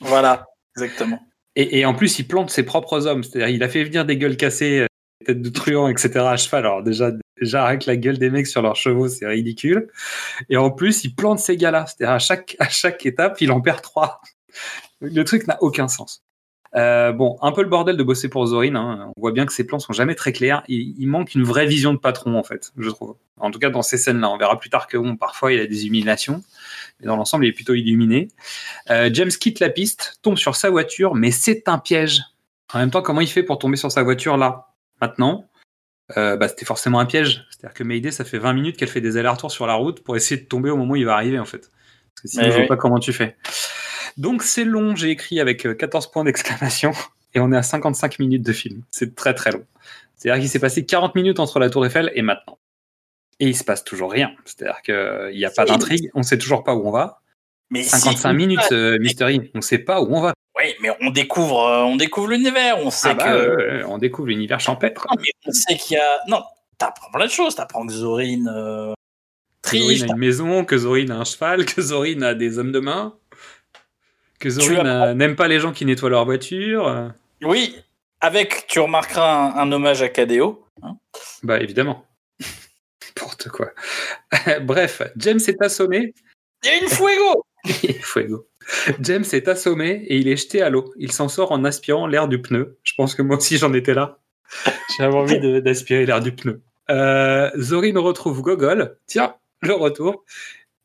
Voilà, exactement. Et, et en plus, il plante ses propres hommes. C'est-à-dire, il a fait venir des gueules cassées, euh, des têtes de truands, etc. à cheval. Alors déjà, avec la gueule des mecs sur leurs chevaux, c'est ridicule. Et en plus, il plante ces gars-là. C'est-à-dire, à chaque, à chaque étape, il en perd trois. Le truc n'a aucun sens. Euh, bon, un peu le bordel de bosser pour Zorin. hein. On voit bien que ses plans sont jamais très clairs. Il, manque une vraie vision de patron, en fait, je trouve. En tout cas, dans ces scènes-là. On verra plus tard que bon, parfois, il a des humiliations. Mais dans l'ensemble, il est plutôt illuminé. Euh, James quitte la piste, tombe sur sa voiture, mais c'est un piège. En même temps, comment il fait pour tomber sur sa voiture là? Maintenant, euh, bah, c'était forcément un piège. C'est-à-dire que Mayday, ça fait 20 minutes qu'elle fait des allers-retours sur la route pour essayer de tomber au moment où il va arriver, en fait. Parce que sinon, Ouais, je vois ouais. pas comment tu fais. Donc, c'est long, j'ai écrit avec euh, 14 points d'exclamation, et on est à 55 minutes de film. C'est très très long. C'est-à-dire qu'il s'est passé 40 minutes entre la Tour Eiffel et maintenant. Et il se passe toujours rien. C'est-à-dire qu'il n'y a pas d'intrigue, on sait toujours pas où on va. Mais si, 55 minutes, euh, Mystery, on sait pas où on va. Oui, mais on découvre, euh, on découvre l'univers. On sait Ah bah, que, on découvre l'univers champêtre. Non, mais on sait qu'il y a. Non, t'apprends plein de choses. T'apprends que Zorin euh, Que triche. Zorin a une maison, que Zorin a un cheval, que Zorin a des hommes de main, que Zorin n'aime pas les gens qui nettoient leur voiture. Oui, avec, tu remarqueras un, un hommage à Cadéo. hein. Bah évidemment. N'importe quoi. Bref, James est assommé. Il y a une fuego Fuego. James est assommé et il est jeté à l'eau. Il s'en sort en aspirant l'air du pneu. Je pense que moi aussi j'en étais là. J'avais envie d'aspirer l'air du pneu. Euh, Zorin retrouve Gogol. Tiens, le retour.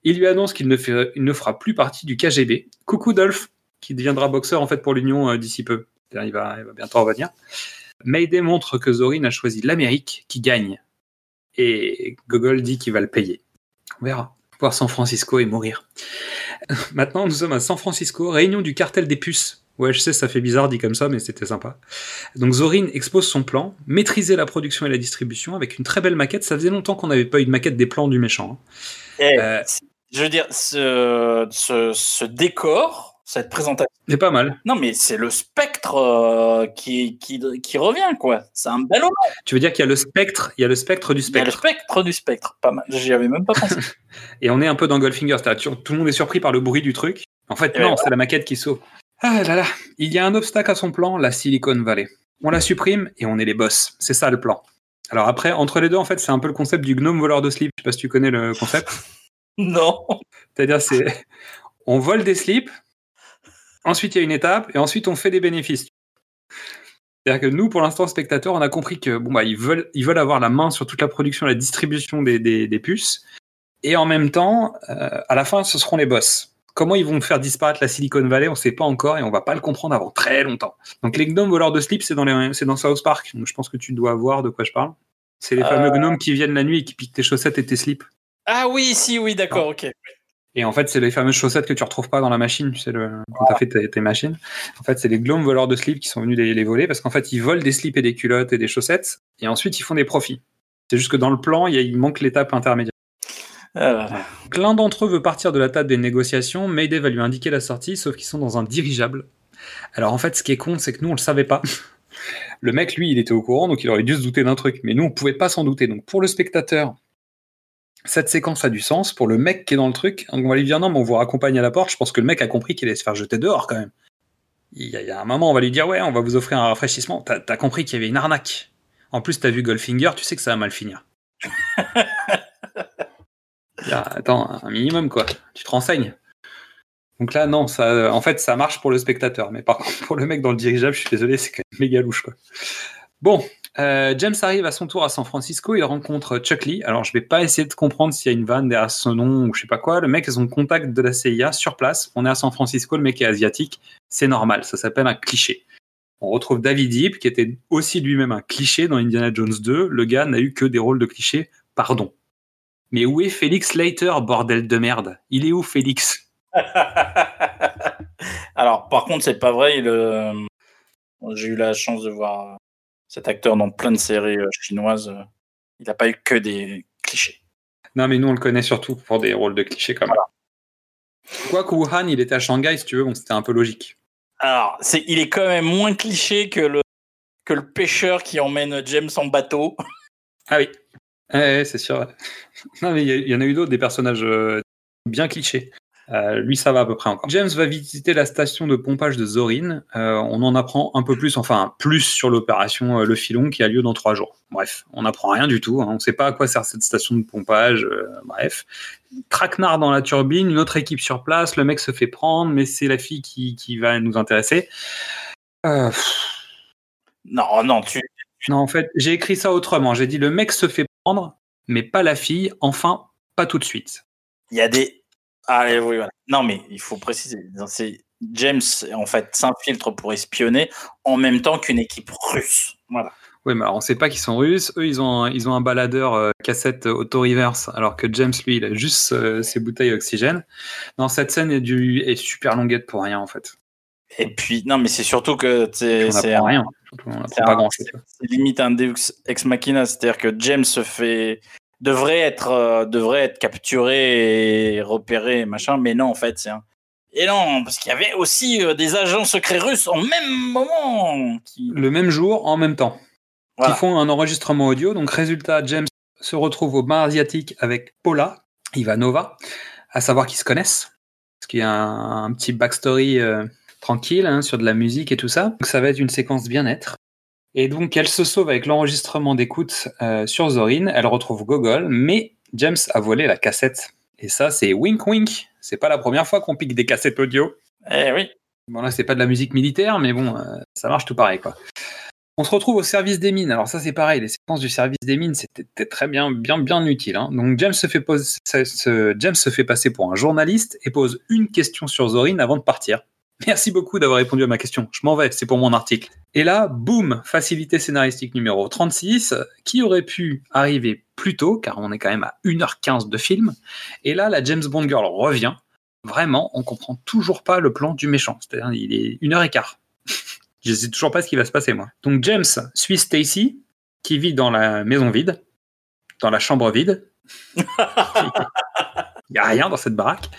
Il lui annonce qu'il ne, fait- il ne fera plus partie du KGB. Coucou Dolph, qui deviendra boxeur en fait pour l'Union euh, d'ici peu. Il va, il va bientôt revenir. Mayday montre que Zorin a choisi l'Amérique qui gagne. Et Gogol dit qu'il va le payer. On verra. Voir San Francisco et mourir. Maintenant, nous sommes à San Francisco, réunion du cartel des puces. Ouais, je sais, ça fait bizarre dit comme ça, mais c'était sympa. Donc Zorin expose son plan, maîtriser la production et la distribution avec une très belle maquette. Ça faisait longtemps qu'on n'avait pas eu de maquette des plans du méchant. hein. Eh, Euh, Je veux dire, ce, ce, ce décor, cette présentation. C'est pas mal. Non, mais c'est le spectre euh, qui, qui, qui revient, quoi. C'est un bel hommage. Tu veux dire qu'il y a le spectre, il y a le spectre du Il y a le spectre. spectre du spectre. Pas mal. J'y avais même pas pensé. Et on est un peu dans Goldfinger. c'est-à-dire, Tout le monde est surpris par le bruit du truc. En fait, Et non, ouais. c'est la maquette qui sauve. Ah là là. Il y a un obstacle à son plan, la Silicon Valley. On la supprime et on est les boss. C'est ça le plan. Alors après, entre les deux, en fait, c'est un peu le concept du gnome voleur de slip. Je sais pas si tu connais le concept. non. C'est-à-dire, c'est on vole des slips, ensuite il y a une étape, et ensuite on fait des bénéfices. C'est-à-dire que nous, pour l'instant, spectateurs, on a compris que bon bah ils veulent, ils veulent avoir la main sur toute la production, la distribution des, des, des puces, et en même temps, euh, à la fin, ce seront les boss. Comment ils vont faire disparaître la Silicon Valley, on ne sait pas encore, et on va pas le comprendre avant très longtemps. Donc les gnomes voleurs de slips, c'est dans, les- dans South Park. Donc je pense que tu dois voir de quoi je parle. C'est les Euh. fameux gnomes qui viennent la nuit et qui piquent tes chaussettes et tes slips. Ah oui, si, oui, d'accord, ok. Et en fait, c'est les fameuses chaussettes que tu retrouves pas dans la machine, tu sais, le, quand t'as fait tes, tes machines. En fait, c'est les gnomes voleurs de slips qui sont venus les, les voler parce qu'en fait, ils volent des slips et des culottes et des chaussettes et ensuite ils font des profits. C'est juste que dans le plan, il, y a- il manque l'étape intermédiaire. Euh, Donc, L'un d'entre eux veut partir de la table des négociations. Mayday va lui indiquer la sortie, sauf qu'ils sont dans un dirigeable. Alors en fait, ce qui est con, c'est que nous, on le savait pas. Le mec, lui, il était au courant, donc il aurait dû se douter d'un truc. Mais nous, on pouvait pas s'en douter. Donc pour le spectateur, cette séquence a du sens. Pour le mec qui est dans le truc, on va lui dire non, mais on vous raccompagne à la porte. Je pense que le mec a compris qu'il allait se faire jeter dehors quand même. Il y, a, il y a un moment, on va lui dire ouais, on va vous offrir un rafraîchissement. T'as as compris qu'il y avait une arnaque. En plus, t'as vu Goldfinger, tu sais que ça va mal finir. Attends, un minimum quoi. Tu te renseignes. Donc là, non, ça, en fait, ça marche pour le spectateur. Mais par contre, pour le mec dans le dirigeable, je suis désolé, c'est quand même méga louche quoi. Bon, euh, James arrive à son tour à San Francisco. Il rencontre Chuck Lee. Alors, je vais pas essayer de comprendre s'il y a une vanne derrière son nom ou je sais pas quoi. Le mec est son contact de la CIA sur place. On est à San Francisco. Le mec est asiatique. C'est normal. Ça s'appelle un cliché. On retrouve David Yip, qui était aussi lui-même un cliché dans Indiana Jones 2. Le gars n'a eu que des rôles de cliché. Pardon. Mais où est Félix Leiter, bordel de merde? Il est où Félix? Alors, par contre, c'est pas vrai. euh, J'ai eu la chance de voir cet acteur dans plein de séries euh, chinoises. euh, Il n'a pas eu que des clichés. Non, mais nous, on le connaît surtout pour des rôles de clichés comme ça. Quoique Wuhan, il était à Shanghai, si tu veux, donc c'était un peu logique. Alors, c'est, il est quand même moins cliché que le, que le pêcheur qui emmène James en bateau. Ah oui. Ouais, c'est sûr. Non, mais il y, y en a eu d'autres, des personnages euh, bien clichés. Euh, lui, ça va à peu près encore. James va visiter la station de pompage de Zorin. Euh, on en apprend un peu plus, enfin plus sur l'opération euh, Le Filon qui a lieu dans trois jours. Bref, on n'apprend rien du tout. hein. On ne sait pas à quoi sert cette station de pompage. bref, traquenard dans la turbine, une autre équipe sur place. Le mec se fait prendre, mais c'est la fille qui, qui va nous intéresser. Non, non, tu. non, en fait, j'ai écrit ça autrement. J'ai dit le mec se fait prendre, mais pas la fille. Enfin, pas tout de suite. Il y a des. Ah, oui, voilà. Non, mais il faut préciser. James, en fait, s'infiltre pour espionner en même temps qu'une équipe russe. Voilà. Oui, mais alors on sait pas qu'ils sont russes. Eux, ils ont un, ils ont un baladeur euh, cassette auto-reverse, alors que James, lui, il a juste euh, ses bouteilles d'oxygène. Dans cette scène est, du, est super longuette pour rien, en fait. Et puis, non, mais c'est surtout que c'est rien. C'est limite un Deus ex machina, c'est-à-dire que James se fait devrait être euh, devrait être capturé et repéré machin, mais non en fait c'est un et non parce qu'il y avait aussi euh, des agents secrets russes en même moment qui Le même jour, en même temps. Voilà. Qui font un enregistrement audio. Donc, résultat, James se retrouve au bar asiatique avec Paula, Ivanova, à savoir qu'ils se connaissent. Parce qu'il y a un, un petit backstory euh, tranquille hein, sur de la musique et tout ça. Donc, ça va être une séquence bien-être. Et donc, elle se sauve avec l'enregistrement d'écoute euh, sur Zorin. Elle retrouve Gogol, mais James a volé la cassette. Et ça, c'est wink wink. C'est pas la première fois qu'on pique des cassettes audio. Eh oui. Bon, là, c'est pas de la musique militaire, mais bon, euh, ça marche tout pareil, quoi. On se retrouve au service des mines. Alors ça, c'est pareil. Les séquences du service des mines, c'était très bien, bien, bien utile. hein. Donc James se fait pose- se- se- James se fait passer pour un journaliste et pose une question sur Zorin avant de partir. Merci beaucoup d'avoir répondu à ma question. Je m'en vais, c'est pour mon article. Et là, boum, facilité scénaristique numéro 36, qui aurait pu arriver plus tôt, car on est quand même à 1h15 de film. Et là, la James Bond Girl revient. Vraiment, on comprend toujours pas le plan du méchant. C'est-à-dire, il est 1h15. Je sais toujours pas ce qui va se passer, moi. Donc, James suit Stacy, qui vit dans la maison vide, dans la chambre vide. Il n'y a rien dans cette baraque.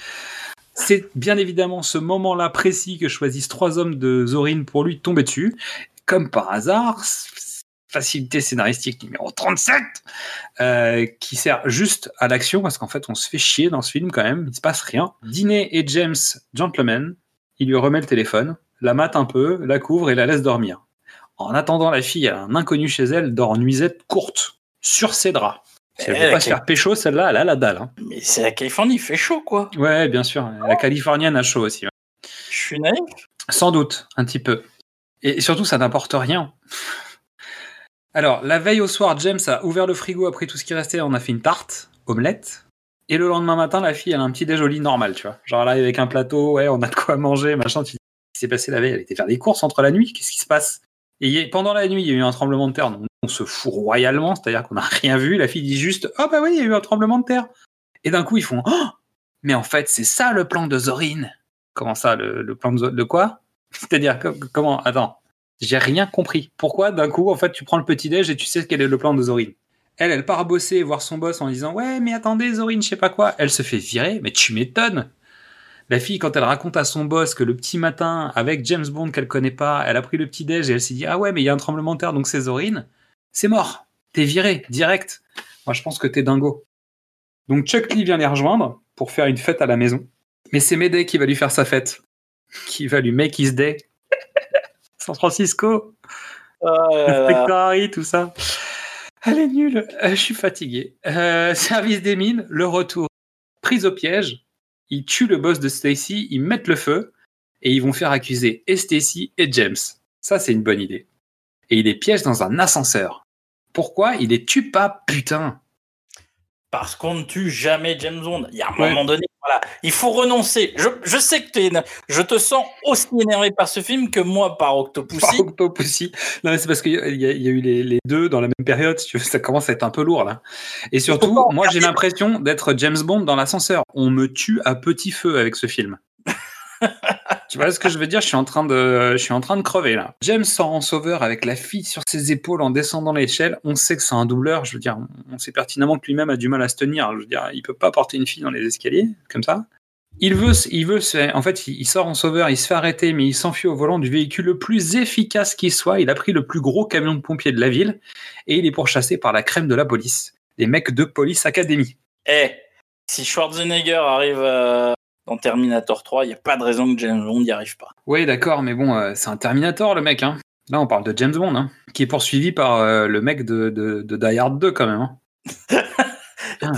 C'est bien évidemment ce moment-là précis que choisissent trois hommes de Zorin pour lui tomber dessus. Comme par hasard, facilité scénaristique numéro 37, euh, qui sert juste à l'action, parce qu'en fait, on se fait chier dans ce film quand même, il se passe rien. Diné et James, gentleman, il lui remet le téléphone, la mate un peu, la couvre et la laisse dormir. En attendant, la fille, un inconnu chez elle, dort nuisette courte, sur ses draps. Si elle Eh, veut pas se faire pécho, celle-là, elle a la dalle. hein. Mais c'est la Californie, il fait chaud quoi. Ouais, bien sûr. La californienne a chaud aussi. ouais. Je suis naïf. Sans doute, un petit peu. Et surtout, ça n'apporte rien. Alors, la veille au soir, James a ouvert le frigo, a pris tout ce qui restait, on a fait une tarte, omelette. Et le lendemain matin, la fille, elle a un petit déjoli normal, tu vois. Genre, elle arrive avec un plateau, ouais, on a de quoi manger, machin. Tu qui s'est passé la veille? Elle était faire des courses entre la nuit, qu'est-ce qui se passe? Et pendant la nuit, il y a eu un tremblement de terre, donc on se fout royalement, c'est-à-dire qu'on n'a rien vu. La fille dit juste, oh bah oui, il y a eu un tremblement de terre. Et d'un coup, ils font, oh, mais en fait, c'est ça le plan de Zorin. Comment ça, le, plan de, quoi? C'est-à-dire, co- comment Attends, j'ai rien compris. Pourquoi d'un coup, en fait, tu prends le petit-déj et tu sais quel est le plan de Zorin? Elle, elle part bosser voir son boss en disant Ouais, mais attendez, Zorin, je sais pas quoi. Elle se fait virer, mais tu m'étonnes. La fille, quand elle raconte à son boss que le petit matin, avec James Bond qu'elle connaît pas, elle a pris le petit-déj et elle s'est dit Ah ouais, mais il y a un tremblement de terre, donc c'est Zorin. C'est mort. T'es viré, direct. Moi, je pense que t'es dingo. Donc Chuck Lee vient les rejoindre pour faire une fête à la maison. Mais c'est Mayday qui va lui faire sa fête. Qui va lui make his day. San Francisco, Harry, tout ça. Elle est nulle. Euh, je suis fatigué. Euh, service des mines, le retour. Prise au piège. Ils tuent le boss de Stacy, ils mettent le feu et ils vont faire accuser et Stacy et James. Ça, c'est une bonne idée. Et il les piège dans un ascenseur. Pourquoi Il les tue pas, putain? Parce qu'on ne tue jamais James Bond. Il y a un Ouais. moment donné, voilà, il faut renoncer. Je, je sais que t'es, je te sens aussi énervé par ce film que moi par Octopussy. Par Octopussy. Non, mais c'est parce qu'il y, a- y eu les, les deux dans la même période. si tu veux, ça commence à être un peu lourd là. Et surtout, moi j'ai l'impression d'être James Bond dans l'ascenseur. On me tue à petit feu avec ce film. tu vois ce que je veux dire? Je suis en train de, je suis en train de crever là. James sort en sauveur avec la fille sur ses épaules en descendant l'échelle. On sait que c'est un doubleur. Je veux dire, on sait pertinemment que lui-même a du mal à se tenir. Je veux dire, il peut pas porter une fille dans les escaliers comme ça. Il veut, il veut, en fait, il sort en sauveur, il se fait arrêter, mais il s'enfuit au volant du véhicule le plus efficace qui soit. Il a pris le plus gros camion de pompiers de la ville et il est pourchassé par la crème de la police, les mecs de Police Academy. Eh, si Schwarzenegger arrive euh, dans Terminator 3, il n'y a pas de raison que James Bond n'y arrive pas. Oui, d'accord, mais bon, euh, c'est un Terminator le mec. Hein. Là, on parle de James Bond, hein, qui est poursuivi par euh, le mec de, de, de Die Hard 2 quand même. hein. Ah,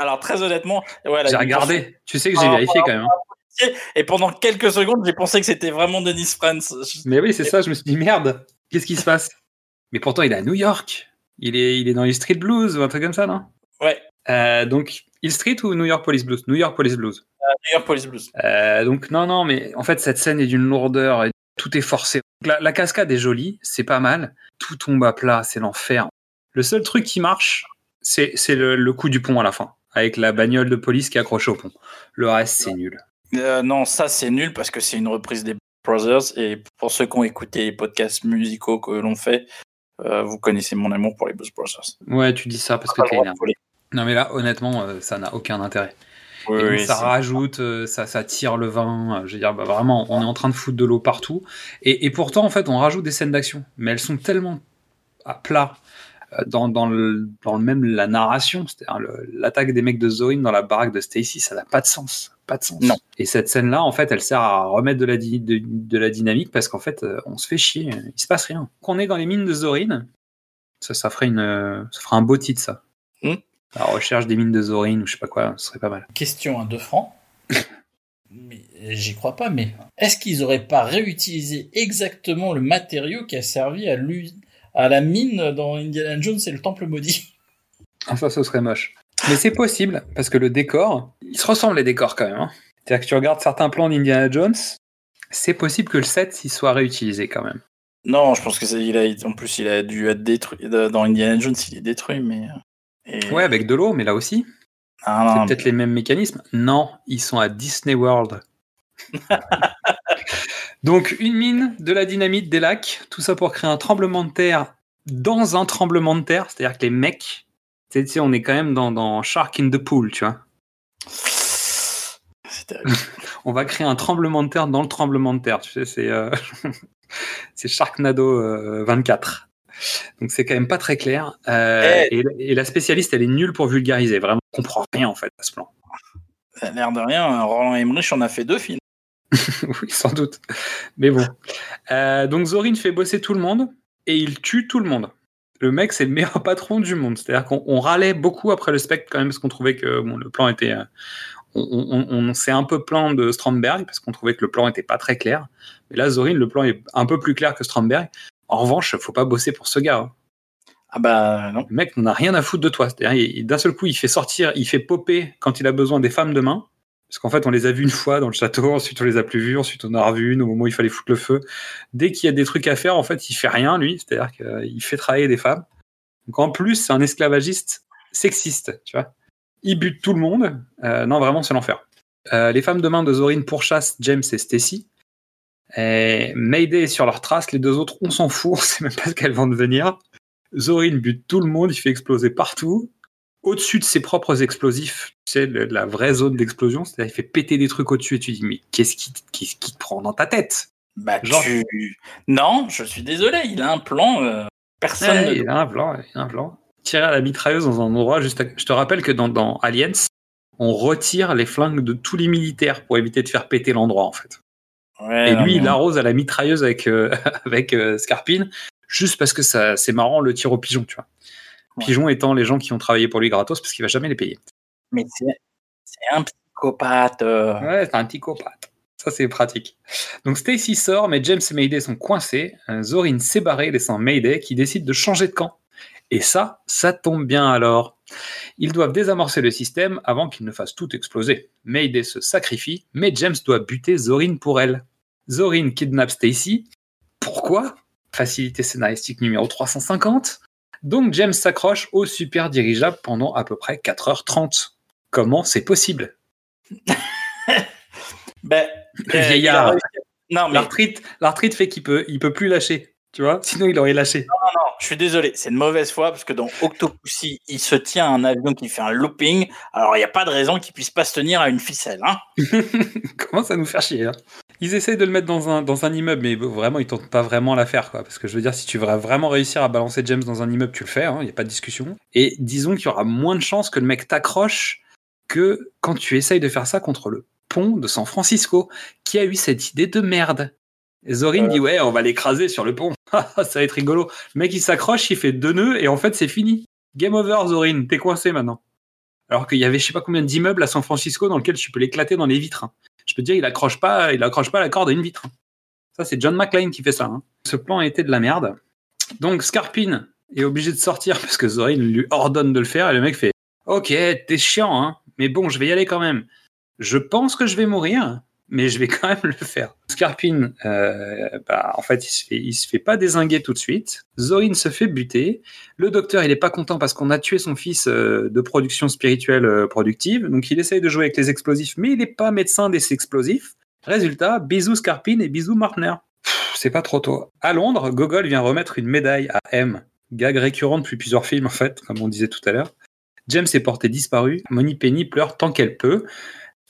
Alors très honnêtement, ouais, j'ai regardé. Tu sais que j'ai Ah, vérifié quand même. Et pendant quelques secondes, j'ai pensé que c'était vraiment Dennis Franz. Mais oui, c'est ça. Je me suis dit merde. Qu'est-ce qui se passe? Mais pourtant, il est à New York. Il est, il est dans les Street Blues ou un truc comme ça, non? Ouais, Euh, donc, Hill Street ou New York Police Blues? New York Police Blues. New York Police Blues. Euh, donc, non, non, mais en fait, cette scène est d'une lourdeur et tout est forcé. La, la cascade est jolie, c'est pas mal. Tout tombe à plat, c'est l'enfer. Le seul truc qui marche, c'est le, le coup du pont à la fin, avec la bagnole de police qui est accrochée au pont. Le reste, c'est nul. Euh, non, ça c'est nul parce que c'est une reprise des Brothers. Et pour ceux qui ont écouté les podcasts musicaux que l'on fait, euh, vous connaissez mon amour pour les Blues Brothers. Ouais, tu dis ça parce que t'es de énervé. Non, mais là, honnêtement, euh, ça n'a aucun intérêt. Oui, Et donc, oui, ça rajoute, euh, ça, ça tire le vin. euh, Je veux dire, bah, vraiment, on est en train de foutre de l'eau partout. Et, et pourtant, en fait, on rajoute des scènes d'action. Mais elles sont tellement à plat euh, dans, dans, le, dans le même la narration. C'est-à-dire l'attaque des mecs de Zorin dans la baraque de Stacy, ça n'a pas de sens. Pas de sens. Non. Et cette scène-là, en fait, elle sert à remettre de la, di- de, de la dynamique parce qu'en fait, euh, on se fait chier. Il se passe rien. Qu'on est dans les mines de Zorin, ça, ça, ferait, une, ça ferait un beau titre, ça. Hmm. La recherche des mines de Zorin ou je sais pas quoi, ce serait pas mal. Question à 2 francs. mais j'y crois pas, mais est-ce qu'ils auraient pas réutilisé exactement le matériau qui a servi à, l'us- à la mine dans Indiana Jones et le Temple maudit? Ah, ça, ce serait moche. Mais c'est possible, parce que le décor, ils se ressemblent les décors quand même. hein. C'est-à-dire que tu regardes certains plans d'Indiana Jones, c'est possible que le set il soit réutilisé quand même. Non, je pense que c'est, il a, en plus, il a dû être détruit. Dans Indiana Jones, il est détruit, mais. Euh, et- Ouais, avec de l'eau, mais là aussi, Ah, c'est peut-être les mêmes mécanismes. Non, ils sont à Disney World. Donc, une mine, de la dynamite, des lacs, tout ça pour créer un tremblement de terre dans un tremblement de terre. C'est-à-dire que les mecs, tu sais, on est quand même dans, dans Shark in the Pool, tu vois. On va créer un tremblement de terre dans le tremblement de terre. Tu sais, c'est euh, Sharknado euh, 24. Donc c'est quand même pas très clair. Euh, et, et la spécialiste, elle est nulle pour vulgariser. Vraiment, on comprend rien en fait à ce plan. Ça a l'air de rien, Roland Emmerich en a fait deux films. oui, sans doute. Mais bon. Euh, donc Zorin fait bosser tout le monde et il tue tout le monde. Le mec, c'est le meilleur patron du monde. C'est-à-dire qu'on on râlait beaucoup après le spectre quand même parce qu'on trouvait que bon, le plan était. euh, on on, on s'est un peu plaint de Strandberg parce qu'on trouvait que le plan était pas très clair. Mais là, Zorin, le plan est un peu plus clair que Strandberg. En revanche, faut pas bosser pour ce gars. hein. Ah bah non. Le mec n'en a rien à foutre de toi. D'un seul coup, il fait sortir, il fait popper quand il a besoin des femmes de main. Parce qu'en fait, on les a vues une fois dans le château, ensuite on les a plus vues, ensuite on en a revu une au moment où il fallait foutre le feu. Dès qu'il y a des trucs à faire, en fait, il fait rien, lui. C'est-à-dire qu'il fait travailler des femmes. Donc en plus, c'est un esclavagiste sexiste, tu vois. Il bute tout le monde. Euh, non, vraiment, c'est l'enfer. Euh, les femmes de main de Zorin pourchassent James et Stacy. Et Mayday est sur leur trace, les deux autres, on s'en fout, on sait même pas ce qu'elles vont devenir. Zorin bute tout le monde, il fait exploser partout. Au-dessus de ses propres explosifs, tu sais, le- la vraie zone d'explosion, c'est-à-dire il fait péter des trucs au-dessus et tu dis, mais qu'est-ce qui, qu'est-ce qui te prend dans ta tête? Bah Genre- tu. Non, je suis désolé, il a un plan. euh, personne Ouais, ne Il a un plan, il a un plan. Tirer à la mitrailleuse dans un endroit juste à... Je te rappelle que dans, dans Aliens, on retire les flingues de tous les militaires pour éviter de faire péter l'endroit, en fait. Ouais, Et non, lui, il mais- arrose à la mitrailleuse avec, euh, avec euh, Scarpine, juste parce que ça, c'est marrant le tir au pigeon, tu vois. Ouais. Pigeon étant les gens qui ont travaillé pour lui gratos parce qu'il va jamais les payer. Mais c'est un psychopathe. Ouais, c'est un psychopathe. Ça, c'est pratique. Donc Stacy sort, mais James et Mayday sont coincés. Euh, Zorin s'est barré, laissant Mayday qui décide de changer de camp. Et ça, ça tombe bien alors. Ils doivent désamorcer le système avant qu'il ne fasse tout exploser. Mayday se sacrifie, mais James doit buter Zorin pour elle. Zorin kidnappe Stacy. Pourquoi? Facilité scénaristique numéro 350. Donc James s'accroche au super dirigeable pendant à peu près 4h30. Comment c'est possible? Ben, Le euh, vieillard. Non, mais L'arthrite, l'arthrite fait qu'il peut, il peut plus lâcher. Tu vois? Sinon, il aurait lâché. je suis désolé, c'est une mauvaise foi parce que dans Octopussy, il se tient à un avion qui fait un looping. Alors, il n'y a pas de raison qu'il puisse pas se tenir à une ficelle. Hein Comment ça nous faire chier hein? Ils essayent de le mettre dans un, dans un immeuble, mais vraiment, ils tentent pas vraiment l'affaire. Quoi. Parce que je veux dire, si tu veux vraiment réussir à balancer James dans un immeuble, tu le fais, il n'y a pas de discussion. Et disons qu'il y aura moins de chances que le mec t'accroche que quand tu essayes de faire ça contre le pont de San Francisco, qui a eu cette idée de merde. Et Zorin dit ouais, on va l'écraser sur le pont. ça va être rigolo. Le mec il s'accroche, il fait deux nœuds et en fait c'est fini. Game over Zorin, t'es coincé maintenant. Alors qu'il y avait je sais pas combien d'immeubles à San Francisco dans lesquels tu peux l'éclater dans les vitres. hein. Je peux dire, il accroche pas, il accroche pas la corde à une vitre. Ça c'est John McClane qui fait ça. hein. Ce plan a été de la merde. Donc Scarpin est obligé de sortir parce que Zorin lui ordonne de le faire et le mec fait Ok, t'es chiant, hein, mais bon, je vais y aller quand même. Je pense que je vais mourir, mais je vais quand même le faire. Scarpin, euh, bah, en fait, il se, fait, il se fait pas désinguer tout de suite. Zorin se fait buter. Le docteur, il est pas content parce qu'on a tué son fils euh, de production spirituelle euh, productive. Donc, il essaye de jouer avec les explosifs, mais il n'est pas médecin des explosifs. Résultat, bisous Scarpin et bisous Martner. C'est pas trop tôt. À Londres, Gogol vient remettre une médaille à M. Gag récurrent depuis plusieurs films, en fait, comme on disait tout à l'heure. James est porté disparu. Moni Penny pleure tant qu'elle peut.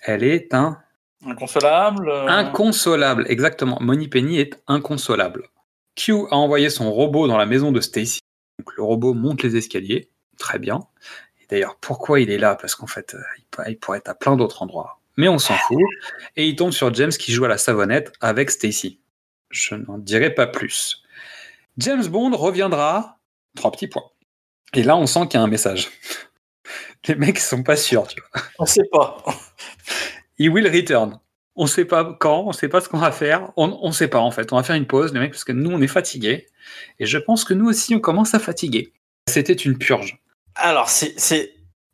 Elle est un Inconsolable. euh, Inconsolable, exactement. Moni Penny est inconsolable. Q a envoyé son robot dans la maison de Stacy. Donc le robot monte les escaliers. Très bien. Et d'ailleurs, pourquoi il est là? Parce qu'en fait, euh, il pourrait être à plein d'autres endroits. Mais on s'en fout. Et il tombe sur James qui joue à la savonnette avec Stacy. Je n'en dirai pas plus. James Bond reviendra. Trois petits points. Et là, on sent qu'il y a un message. Les mecs sont pas sûrs, tu vois. On sait pas. He will return. On sait pas quand, on sait pas ce qu'on va faire. On, on sait pas en fait. On va faire une pause, les mecs, parce que nous on est fatigués. Et je pense que nous aussi on commence à fatiguer. C'était une purge. Alors, c'est.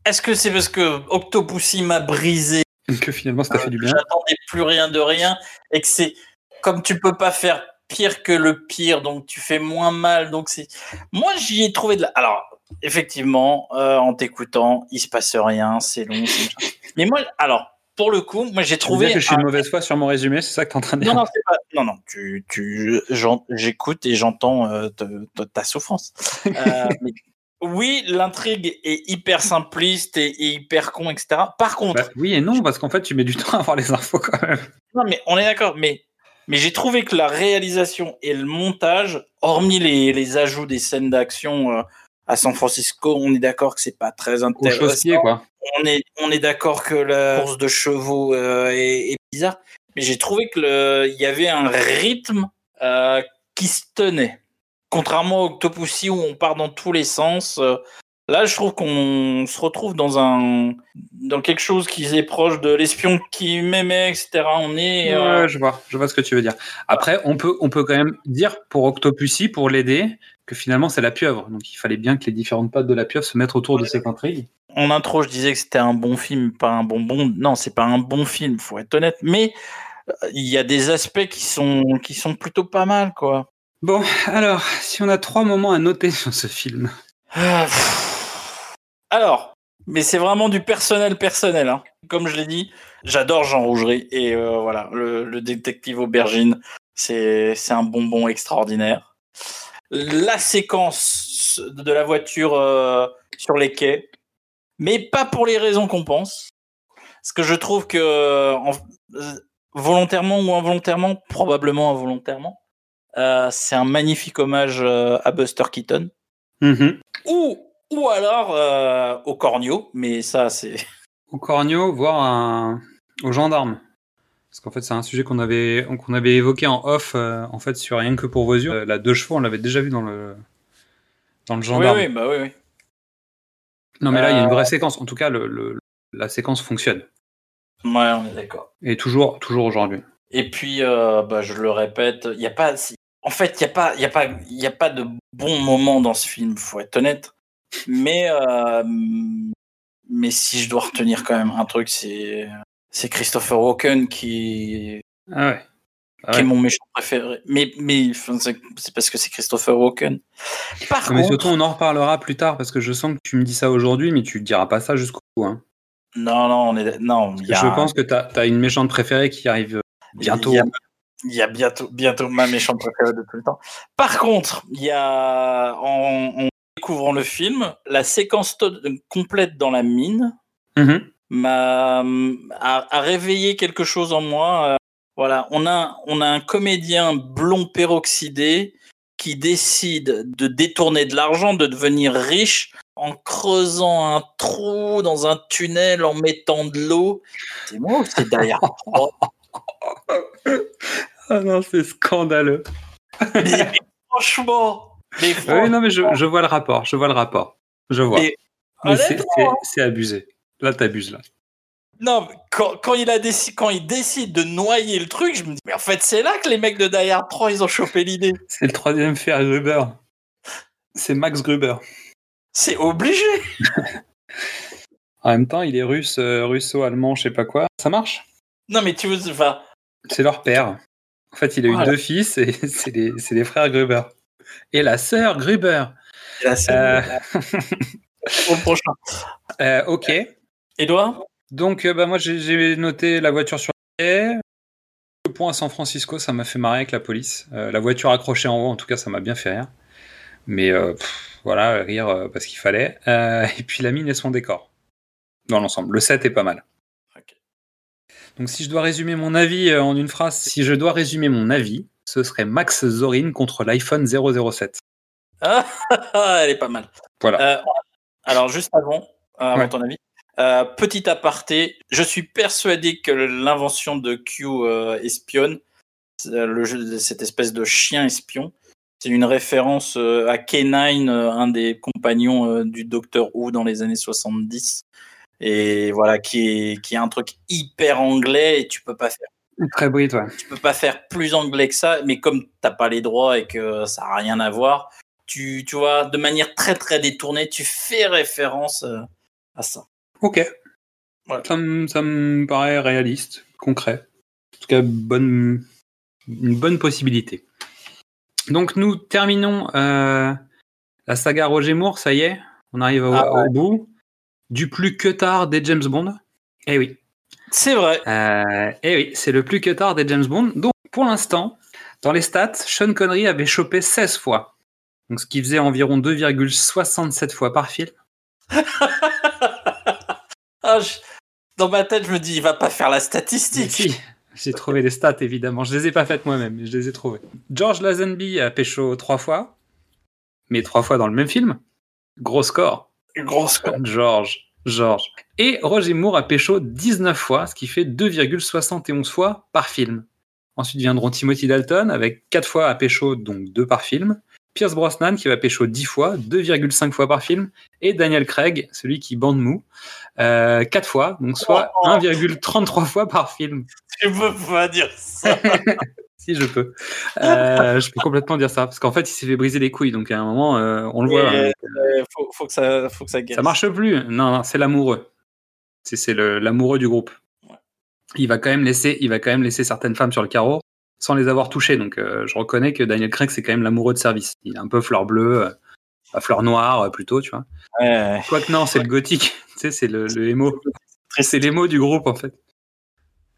Est-ce que c'est parce que Octopussy m'a brisé Que finalement ça t'a fait du bien. J'attendais plus rien de rien et que c'est comme tu peux pas faire pire que le pire, donc tu fais moins mal. Donc c'est moi j'y ai trouvé de la. Alors effectivement, euh, en t'écoutant, il se passe rien, c'est long. Mais moi, alors pour le coup, moi j'ai Tu trouvé. que je suis un- une mauvaise foi sur mon résumé, c'est ça que t'es en train de dire Non non c'est pas. Non non, tu tu j'écoute et j'entends euh, ta souffrance. Euh, mais oui, l'intrigue est hyper simpliste et, et hyper con, etc. Par contre, Bah, oui et non, parce qu'en fait tu mets du temps à avoir les infos quand même. Non, mais on est d'accord, mais, mais j'ai trouvé que la réalisation et le montage, hormis les, les ajouts des scènes d'action euh, à San Francisco, on est d'accord que c'est pas très Au intéressant. quoi. On est, on est d'accord que la course de chevaux euh, est, est bizarre, mais j'ai trouvé que le- il y avait un rythme euh, qui se tenait. Contrairement à Octopussy où on part dans tous les sens, euh, là je trouve qu'on se retrouve dans un dans quelque chose qui est proche de l'espion qui m'aimait, etc. On est euh, Ouais, je vois, je vois ce que tu veux dire. Après, on peut, on peut quand même dire pour Octopussy, pour l'aider, que finalement c'est la pieuvre. Donc il fallait bien que les différentes pattes de la pieuvre se mettent autour de cette intrigue. en intro, je disais que c'était un bon film, pas un bonbon. Non, c'est pas un bon film, faut être honnête. Mais euh, il y a des aspects qui sont qui sont plutôt pas mal, quoi. Bon, alors, si on a trois moments à noter sur ce film. Ah. Alors, mais c'est vraiment du personnel personnel. Hein. Comme je l'ai dit, j'adore Jean Rougerie et euh, voilà, le, le détective aubergine, c'est un bonbon extraordinaire. La séquence de la voiture euh, sur les quais, mais pas pour les raisons qu'on pense. Parce que je trouve que en- euh, volontairement ou involontairement, probablement involontairement, euh, c'est un magnifique hommage euh, à Buster Keaton Mhm. ou ou alors au cornio, mais ça c'est Au cornio, voire un... aux gendarmes. Parce qu'en fait, c'est un sujet qu'on avait, qu'on avait évoqué en off, euh, en fait, sur Rien que pour vos yeux. Euh, la deux chevaux, on l'avait déjà vu dans le, dans le oui gendarme. oui bah oui oui. Non, mais là, il y a une Euh, vraie séquence. En tout cas, le, le- la séquence fonctionne. Ouais, on est d'accord. Et toujours, toujours aujourd'hui. Et puis euh, bah, je le répète, il y a pas en fait, il y a pas il y a pas il y a pas de bons moments dans ce film, faut être honnête. Mais euh, mais si je dois retenir quand même un truc, c'est c'est Christopher Walken qui Ah ouais. Ah qui ouais. est mon méchant préféré. Mais mais c'est parce que c'est Christopher Walken. Par Mais contre, surtout, on en reparlera plus tard, parce que je sens que tu me dis ça aujourd'hui, mais tu diras pas ça jusqu'au bout. Hein. non non, on est non, y a Je pense que tu as, une méchante préférée qui arrive euh, bientôt. Il y a, Il y a bientôt, bientôt ma méchante préférée de tout le temps. Par contre, il y a, en, en découvrant le film, la séquence complète dans la mine Mhm. M'a a, a réveillé quelque chose en moi. Euh, Voilà, on a on a un comédien blond peroxydé qui décide de détourner de l'argent, de devenir riche en creusant un trou dans un tunnel, en mettant de l'eau. C'est moi ou c'est derrière Ah non, c'est scandaleux. mais, mais franchement, mais Oui, non, mais je, je vois le rapport. Je vois le rapport. Je vois. Mais- Mais c'est c'est abusé. Là, t'abuses, là. Non, quand, quand, il a quand il décide de noyer le truc, je me dis, mais en fait, c'est là que les mecs de Die Hard 3, ils ont chopé l'idée. C'est le troisième fer Gruber. C'est Max Gruber. C'est obligé. En même temps, il est russe, euh, russo-allemand, je sais pas quoi. Ça marche? Non, mais tu veux, enfin, C'est leur père. En fait, il a eu deux fils et c'est les, frères Gruber. Et la sœur Gruber. là, c'est Euh, au prochain. euh, ok. Edouard Donc, euh, bah, moi, j'ai- noté la voiture sur le point à San Francisco, ça m'a fait marrer avec la police. Euh, la voiture accrochée en haut, en tout cas, ça m'a bien fait rire. Mais euh, pff, voilà, rire euh, parce qu'il fallait. Euh, et puis la mine et son décor. Dans l'ensemble. Le set est pas mal. Donc, si je dois résumer mon avis euh, en une phrase, si je dois résumer mon avis, ce serait Max Zorin contre l'iPhone 007. Ah, Elle est pas mal. Voilà. Euh, alors, juste avant, avant Ouais. ton avis, euh, petit aparté, je suis persuadé que l'invention de Q euh, espionne, euh, le jeu, cette espèce de chien espion, c'est une référence euh, à K9, euh, un des compagnons du Docteur Who dans les années 70. Et voilà, qui est, qui est un truc hyper anglais et tu peux pas faire Très ouais. tu peux pas faire plus anglais que ça, mais comme t'as pas les droits et que ça a rien à voir, tu, tu vois, de manière très très détournée, tu fais référence à ça. Ok. Voilà. Ça, me, ça me paraît réaliste, concret. En tout cas, bonne, une bonne possibilité. Donc, nous terminons euh, la saga Roger Moore, ça y est. On arrive au, Ah ouais. au bout. Du plus que tard des James Bond. Eh oui. C'est vrai. Euh, eh oui, c'est le plus que tard des James Bond. Donc, pour l'instant, dans les stats, Sean Connery avait chopé 16 fois. Donc, ce qui faisait environ 2,67 fois par film. Ah, je- Dans ma tête, je me dis, il va pas faire la statistique. si, j'ai trouvé les stats évidemment. Je les ai pas faites moi-même, mais je les ai trouvées. George Lazenby a pécho trois fois, mais trois fois dans le même film. Gros score. Gros score. George, George. Et Roger Moore a pécho 19 fois, ce qui fait 2,71 fois par film. Ensuite viendront Timothy Dalton avec 4 fois à pécho, donc 2 par film. Pierce Brosnan qui va pécho 10 fois, 2,5 fois par film. Et Daniel Craig, celui qui bande mou, euh, 4 fois, donc soit Oh. 1,33 fois par film. Tu peux pas dire ça. Si je peux. Euh, je peux complètement dire ça. Parce qu'en fait, il s'est fait briser les couilles. Donc à un moment, euh, on le voit. Et, hein. euh, faut, faut que ça, faut que ça guérisse. Ça marche plus. Non, non, c'est l'amoureux. C'est l'amoureux du groupe. Ouais. Il va quand même laisser, il va quand même laisser certaines femmes sur le carreau sans les avoir touchées. Donc euh, je reconnais que Daniel Craig c'est quand même l'amoureux de service. Il est un peu fleur bleue, euh, fleur noire euh, plutôt, tu vois. Quoique non, c'est le gothique. tu sais, c'est le, le émo. C'est l'émo du groupe en fait.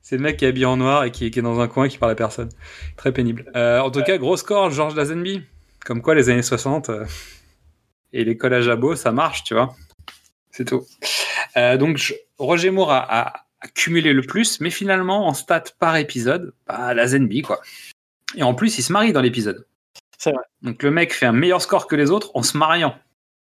C'est le mec qui est habillé en noir et qui, qui est dans un coin et qui parle à personne. Très pénible. En tout cas, gros score, Georges Lazenby. Comme quoi, les années 60 euh, et les collages à beau, ça marche, tu vois. C'est tout. Donc, je- Roger Moore a, a- a cumulé le plus, mais finalement, en stats par épisode, bah, Lazenby, quoi. Et en plus, il se marie dans l'épisode. C'est vrai. Donc, le mec fait un meilleur score que les autres en se mariant.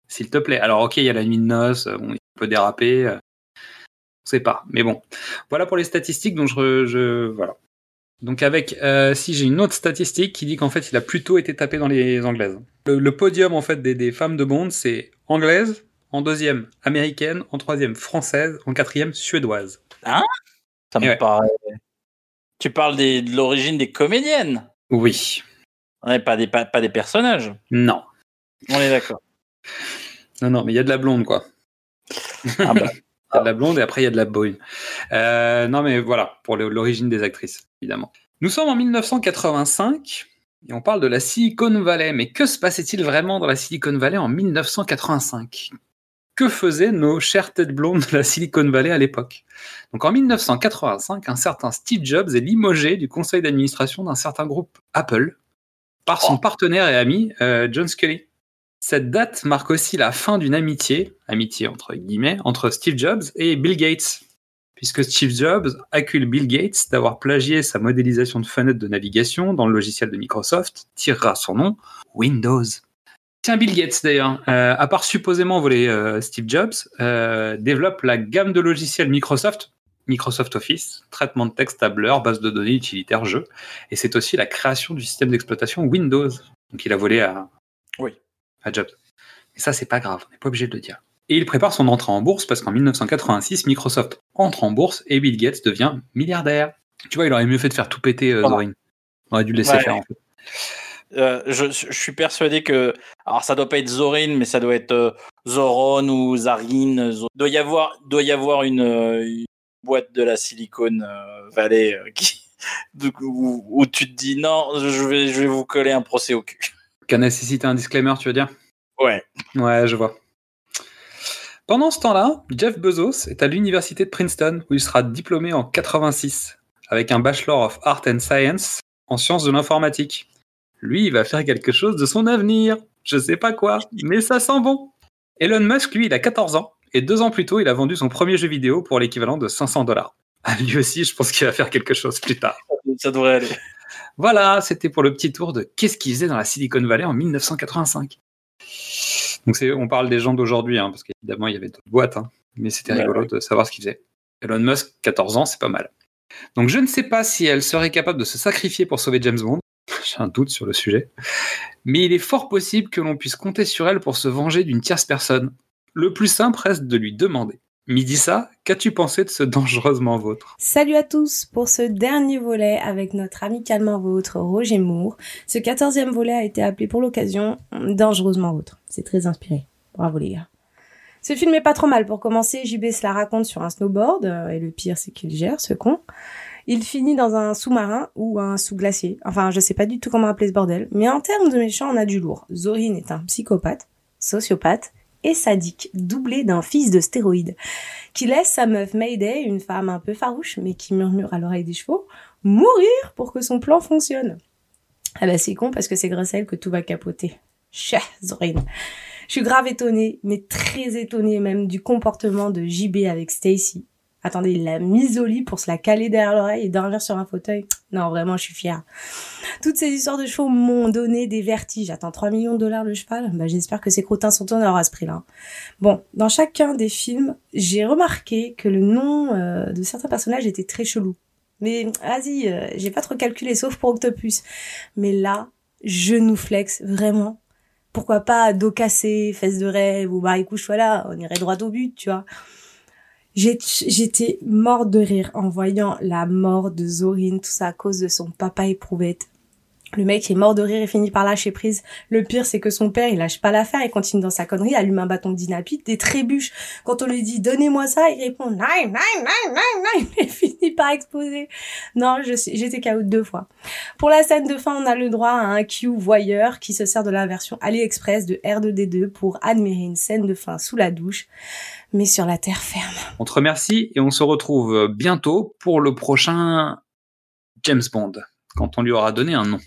S'il te plaît. Alors, ok, il y a la nuit de noces, euh, bon, il peut déraper. euh, on sait pas. Mais bon. Voilà pour les statistiques. Donc, je, je- voilà. Donc, avec, euh, si j'ai une autre statistique qui dit qu'en fait, il a plutôt été tapé dans les anglaises. Le, le podium, en fait, des, des femmes de Bond, c'est anglaise, en deuxième, américaine, en troisième, française, en quatrième, suédoise. Ça me Ouais. paraît. Tu parles des, de l'origine des comédiennes? Oui. Ouais, pas des, pas, pas des personnages. Non. On est d'accord. Non, non, mais il y a de la blonde, quoi. Ah bah. Il y a de la blonde et après il y a de la brune. Euh, non, mais voilà, pour l'origine des actrices, évidemment. Nous sommes en 1985 et on parle de la Silicon Valley. Mais que se passait-il vraiment dans la Silicon Valley en 1985 que faisaient nos chères têtes blondes de la Silicon Valley à l'époque. Donc en 1985, un certain Steve Jobs est limogé du conseil d'administration d'un certain groupe Apple par son partenaire et ami euh, John Scully. Cette date marque aussi la fin d'une amitié, amitié entre guillemets, entre Steve Jobs et Bill Gates, puisque Steve Jobs accuse Bill Gates d'avoir plagié sa modélisation de fenêtre de navigation dans le logiciel de Microsoft, tirera son nom Windows. Tiens, Bill Gates d'ailleurs, euh, à part supposément voler euh, Steve Jobs, euh, développe la gamme de logiciels Microsoft, Microsoft Office, traitement de texte, tableur, base de données, utilitaire, jeu, et c'est aussi la création du système d'exploitation Windows. Donc il a volé à, Oui. à Jobs. Et ça, c'est pas grave, on n'est pas obligé de le dire. Et il prépare son entrée en bourse parce qu'en 1986, Microsoft entre en bourse et Bill Gates devient milliardaire. Tu vois, il aurait mieux fait de faire tout péter euh. Zorin. On aurait dû le laisser Ouais. faire en fait. Euh, je, je suis persuadé que. Alors, ça doit pas être Zorin, mais ça doit être euh, Zoron ou Zarin. Zo- doit y avoir, doit y avoir une, euh, une boîte de la Silicon euh, Valley euh, qui, de- où, où tu te dis non, je vais, je vais vous coller un procès au cul. Qui a nécessité un disclaimer, tu veux dire? Ouais. Ouais, je vois. Pendant ce temps-là, Jeff Bezos est à l'université de Princeton où il sera diplômé en 86 avec un Bachelor of Art and Science en sciences de l'informatique. Lui, il va faire quelque chose de son avenir. Je sais pas quoi, mais ça sent bon. Elon Musk, lui, il a 14 ans et deux ans plus tôt, il a vendu son premier jeu vidéo pour l'équivalent de 500 dollars. Ah, lui aussi, je pense qu'il va faire quelque chose plus tard. Ça devrait aller. Voilà, c'était pour le petit tour de qu'est-ce qu'ils faisaient dans la Silicon Valley en 1985. Donc c'est, on parle des gens d'aujourd'hui, hein, parce qu'évidemment il y avait d'autres boîtes, hein, mais c'était Ouais, rigolo ouais. de savoir ce qu'ils faisaient. Elon Musk, 14 ans, c'est pas mal. Donc je ne sais pas si elle serait capable de se sacrifier pour sauver James Bond. J'ai un doute sur le sujet. Mais il est fort possible que l'on puisse compter sur elle pour se venger d'une tierce personne. Le plus simple reste de lui demander. Midissa, qu'as-tu pensé de ce dangereusement vôtre? Salut à tous pour ce dernier volet avec notre amicalement vôtre Roger Moore. Ce quatorzième volet a été appelé pour l'occasion Dangereusement vôtre. C'est très inspiré. Bravo les gars. Ce film est pas trop mal. Pour commencer, JB se la raconte sur un snowboard, euh, et le pire c'est qu'il gère, ce con. Il finit dans un sous-marin ou un sous-glacier. Enfin, je sais pas du tout comment appeler ce bordel. Mais en termes de méchants, on a du lourd. Zorin est un psychopathe, sociopathe et sadique, doublé d'un fils de stéroïdes qui laisse sa meuf Mayday, une femme un peu farouche, mais qui murmure à l'oreille des chevaux, mourir pour que son plan fonctionne. Ah bah c'est con parce que c'est grâce à elle que tout va capoter. Chah, Zorin. Je suis grave étonnée, mais très étonnée même du comportement de JB avec Stacy. Attendez, l'a mise au lit pour se la caler derrière l'oreille et dormir sur un fauteuil. Non, vraiment, je suis fière. Toutes ces histoires de chevaux m'ont donné des vertiges. Attends, 3 millions de dollars le cheval? Bah j'espère que ces crottins sont honneurs à ce prix-là. Bon, dans chacun des films, j'ai remarqué que le nom euh, de certains personnages était très chelou. Mais vas-y, euh, j'ai pas trop calculé, sauf pour Octopus. Mais là, genuflex, vraiment. Pourquoi pas dos cassé, fesses de rêve ou baricouche, voilà, on irait droit au but, tu vois. J'étais morte de rire en voyant la mort de Zorin, tout ça à cause de son papa éprouvette. Le mec est mort de rire et finit par lâcher prise. Le pire, c'est que son père, il lâche pas l'affaire, il continue dans sa connerie, allume un bâton de dynamite et trébuche. Quand on lui dit donnez-moi ça, il répond non, non, non, non, non, il finit par exploser. Non, j'étais KO deux fois. Pour la scène de fin, on a le droit à un Q voyeur qui se sert de la version AliExpress de R2D2 pour admirer une scène de fin sous la douche, mais sur la terre ferme. On te remercie et on se retrouve bientôt pour le prochain James Bond, quand on lui aura donné un nom.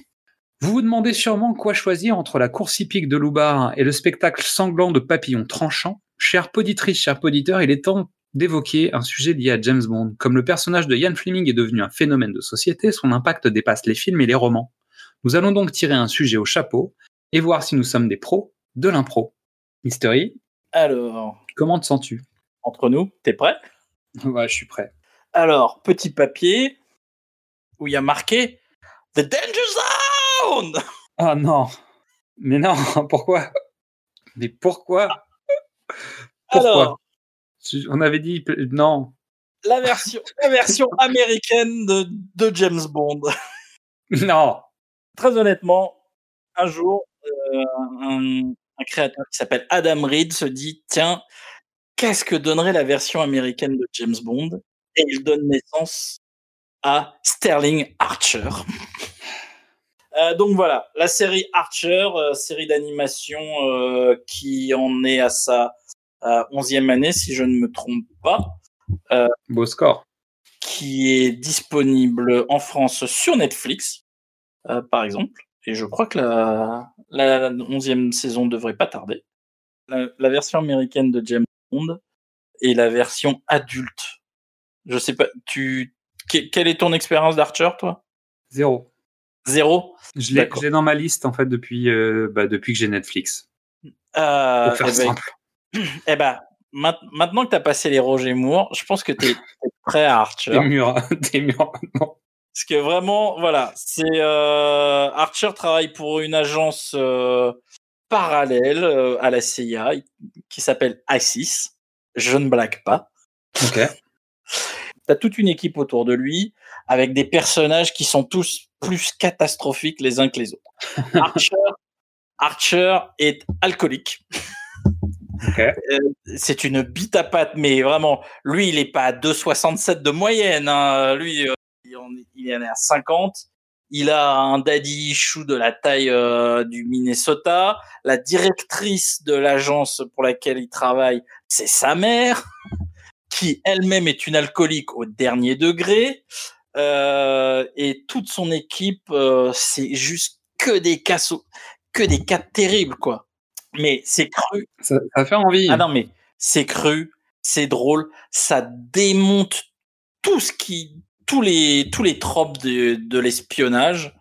Vous vous demandez sûrement quoi choisir entre la course hippique de Loubar et le spectacle sanglant de papillons tranchants. Chère poditrice, cher poditeur, il est temps d'évoquer un sujet lié à James Bond. Comme le personnage de Ian Fleming est devenu un phénomène de société, son impact dépasse les films et les romans. Nous allons donc tirer un sujet au chapeau et voir si nous sommes des pros de l'impro. Mystery, Alors, comment te sens-tu? Entre nous, t'es prêt? Ouais, je suis prêt. Alors, petit papier où il y a marqué The Danger Zone Ah non. Mais non, pourquoi? Mais pourquoi? Pourquoi? Alors, On avait dit non. la version, la version américaine de, de James Bond. Non. Très honnêtement, un jour, euh, un, un créateur qui s'appelle Adam Reed se dit tiens, qu'est-ce que donnerait la version américaine de James Bond? Et il donne naissance à Sterling Archer. Euh, donc voilà, la série Archer, euh, série d'animation euh, qui en est à sa euh, 11e année, si je ne me trompe pas, Beau score. qui est disponible en France sur Netflix, euh, par exemple. Et je crois que la, la 11e saison devrait pas tarder. La, la version américaine de James Bond et la version adulte. Je sais pas, tu, que- quelle est ton expérience d'Archer, toi? Zéro. Zéro Je l'ai D'accord. je l'ai dans ma liste en fait depuis, euh, bah, depuis que j'ai Netflix. euh, Pour faire eh ben, simple. eh ben, ma- maintenant que tu as passé les Roger Moore, je pense que tu es, prêt à Archer. T'es mûr, t'es mûr maintenant. Parce que vraiment, voilà, c'est euh, Archer travaille pour une agence parallèle à la CIA qui s'appelle ISIS. Je ne blague pas. Ok. T'as toute une équipe autour de lui avec des personnages qui sont tous plus catastrophiques les uns que les autres. Archer, Archer est alcoolique. Ok. C'est une bite à patte, mais vraiment, lui, il est pas à 2,67 de moyenne. hein. Lui, euh, il en est- à 50. Il a un daddy issue de la taille euh, du Minnesota. La directrice de l'agence pour laquelle il travaille, c'est sa mère, qui elle-même est une alcoolique au dernier degré. Euh, et toute son équipe, euh, c'est juste que des cas, sau- que des cas terribles, quoi. Mais c'est cru, Ça, ça fait envie. ah non, mais c'est cru, c'est drôle, ça démonte tout ce qui, tous les, tous les tropes de, de l'espionnage.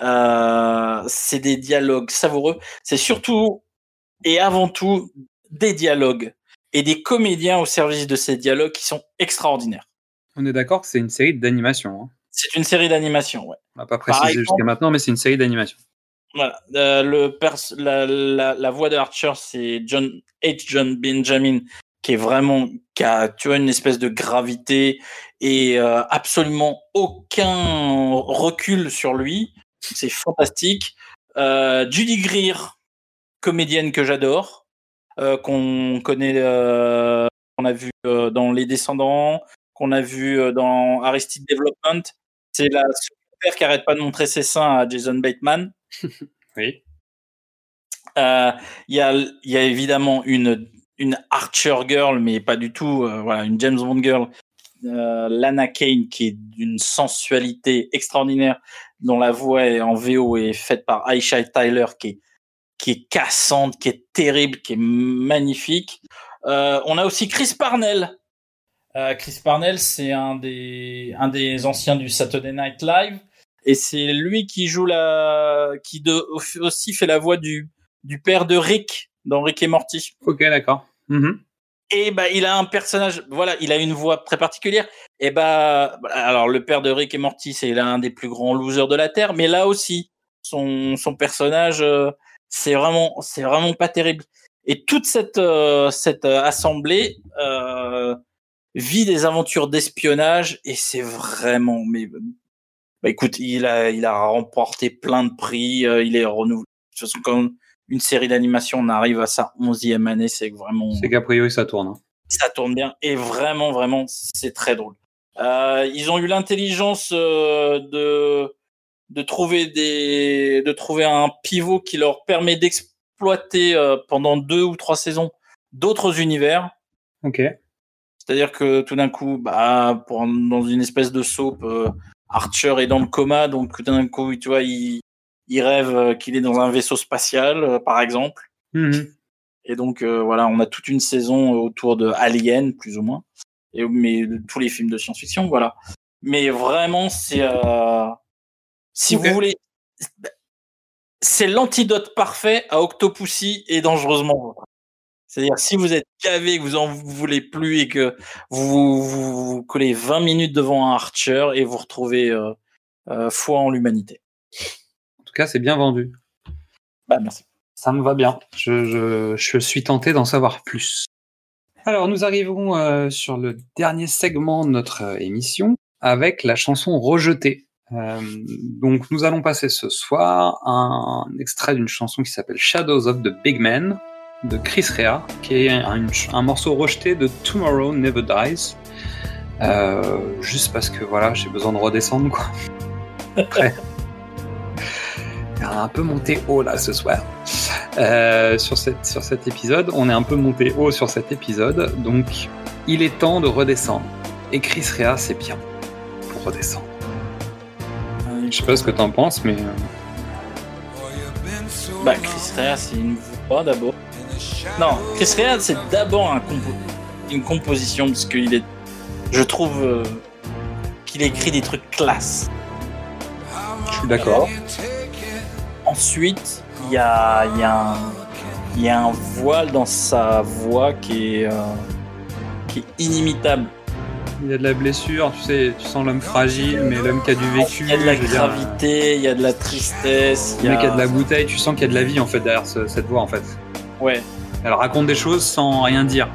Euh, c'est des dialogues savoureux. C'est surtout et avant tout des dialogues et des comédiens au service de ces dialogues qui sont extraordinaires. On est d'accord que c'est une série d'animation. Hein. C'est une série d'animation, ouais. On n'a pas précisé jusqu'à maintenant, mais c'est une série d'animation. Voilà. Euh, le pers la, la, la voix de Archer, c'est John H. John Benjamin, qui est vraiment, qui a, tu vois, une espèce de gravité et euh, absolument aucun recul sur lui. C'est fantastique. Euh, Judy Greer, comédienne que j'adore, euh, qu'on connaît, qu'on a vu dans Les Descendants, qu'on a vu euh, dans Aristide Development. C'est la secrétaire qui arrête pas de montrer ses seins à Jason Bateman. Oui. Euh, Il y, a, il y a évidemment une, une Archer Girl, mais pas du tout, euh, voilà, une James Bond Girl, euh, Lana Kane, qui est d'une sensualité extraordinaire, dont la voix est en VO est faite par Aisha Tyler, qui est, qui est cassante, qui est terrible, qui est magnifique. On a aussi Chris Parnell. Euh, Chris Parnell, c'est un des, un des anciens du Saturday Night Live. Et c'est lui qui joue la, qui de, aussi fait la voix du, du père de Rick dans Rick et Morty. Ok, d'accord. Mhm. Et bah, il a un personnage, voilà, il a une voix très particulière. Et bah, alors le père de Rick et Morty, c'est l'un des plus grands losers de la terre, mais là aussi, son, son personnage, euh, c'est vraiment, c'est vraiment pas terrible. Et toute cette, euh, cette euh, assemblée euh, vit des aventures d'espionnage et c'est vraiment, mais bah, écoute, il a, il a remporté plein de prix, euh, il est renouvelé. De toute façon, quand une série d'animation on arrive à sa onzième année, c'est vraiment C'est qu'a priori ça tourne. hein. ça tourne bien et vraiment vraiment c'est très drôle. Euh, ils ont eu l'intelligence euh, de de trouver des de trouver un pivot qui leur permet d'exploiter euh, pendant deux ou trois saisons d'autres univers. Ok. C'est-à-dire que tout d'un coup, bah, pour, dans une espèce de soap, euh, Archer est dans le coma, donc tout d'un coup, tu vois, il, il rêve euh, qu'il est dans un vaisseau spatial, euh, par exemple. Mhm. Et donc euh, voilà, on a toute une saison autour de Alien, plus ou moins, et mais de tous les films de science-fiction, voilà. Mais vraiment, c'est si vous voulez, c'est l'antidote parfait à Octopussy et dangereusement. C'est-à-dire si vous êtes gavé, que vous en voulez plus et que vous vous, vous collez 20 minutes devant un Archer et vous retrouvez euh, euh, foi en l'humanité. En tout cas, c'est bien vendu. Bah merci. Ça me va bien. Je, je, je suis tenté d'en savoir plus. Alors, nous arrivons euh, sur le dernier segment de notre émission avec la chanson Rejetée. Donc, nous allons passer ce soir un extrait d'une chanson qui s'appelle Shadows of the Big Man de Chris Rea, qui est un, un morceau rejeté de Tomorrow Never Dies. Euh, juste parce que voilà, j'ai besoin de redescendre quoi. Après, un peu monté haut là ce soir. Euh, sur, cette, sur cet épisode. On est un peu monté haut sur cet épisode, donc il est temps de redescendre. Et Chris Rea, c'est bien pour redescendre. Je sais pas ce que t'en penses, mais euh, Bah, Chris Rea, c'est une voix d'abord. Non, Chris Rea, c'est d'abord un compo- une composition, parce qu'il est. Je trouve euh, qu'il écrit des trucs classe. je suis d'accord. Ensuite, il y a, il y, a un- il y a un voile dans sa voix qui est, euh, qui est inimitable. Il y a de la blessure, tu sais, tu sens l'homme fragile, mais l'homme qui a du vécu. Il y a de la gravité, il y a de la tristesse. Le mec a de la bouteille, tu sens qu'il y a de la vie en fait derrière ce- cette voix en fait. Ouais, Elle raconte des choses sans rien dire.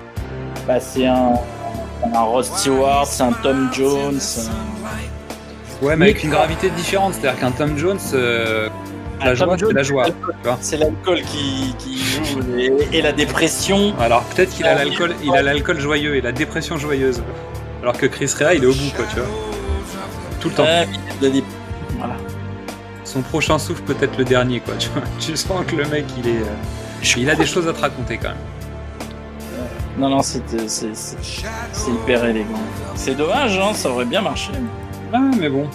bah, c'est un, un Rod Stewart, c'est un Tom Jones. un- Ouais, mais avec une gravité différente. C'est-à-dire qu'un Tom Jones, euh, la Tom joie, Jones, c'est la joie. c'est l'alcool qui, qui joue et, et la dépression. Alors peut-être qu'il a l'alcool, il a l'alcool joyeux et la dépression joyeuse. Alors que Chris Rea, il est au bout, quoi, tu vois. Tout le temps. Ouais, Voilà. Son prochain souffle peut être le dernier, quoi. Tu, vois. tu sens que le mec, il est, euh, il a des choses à te raconter quand même. Non, non, c'est hyper élégant. C'est dommage, hein, ça aurait bien marché. Ah, mais bon.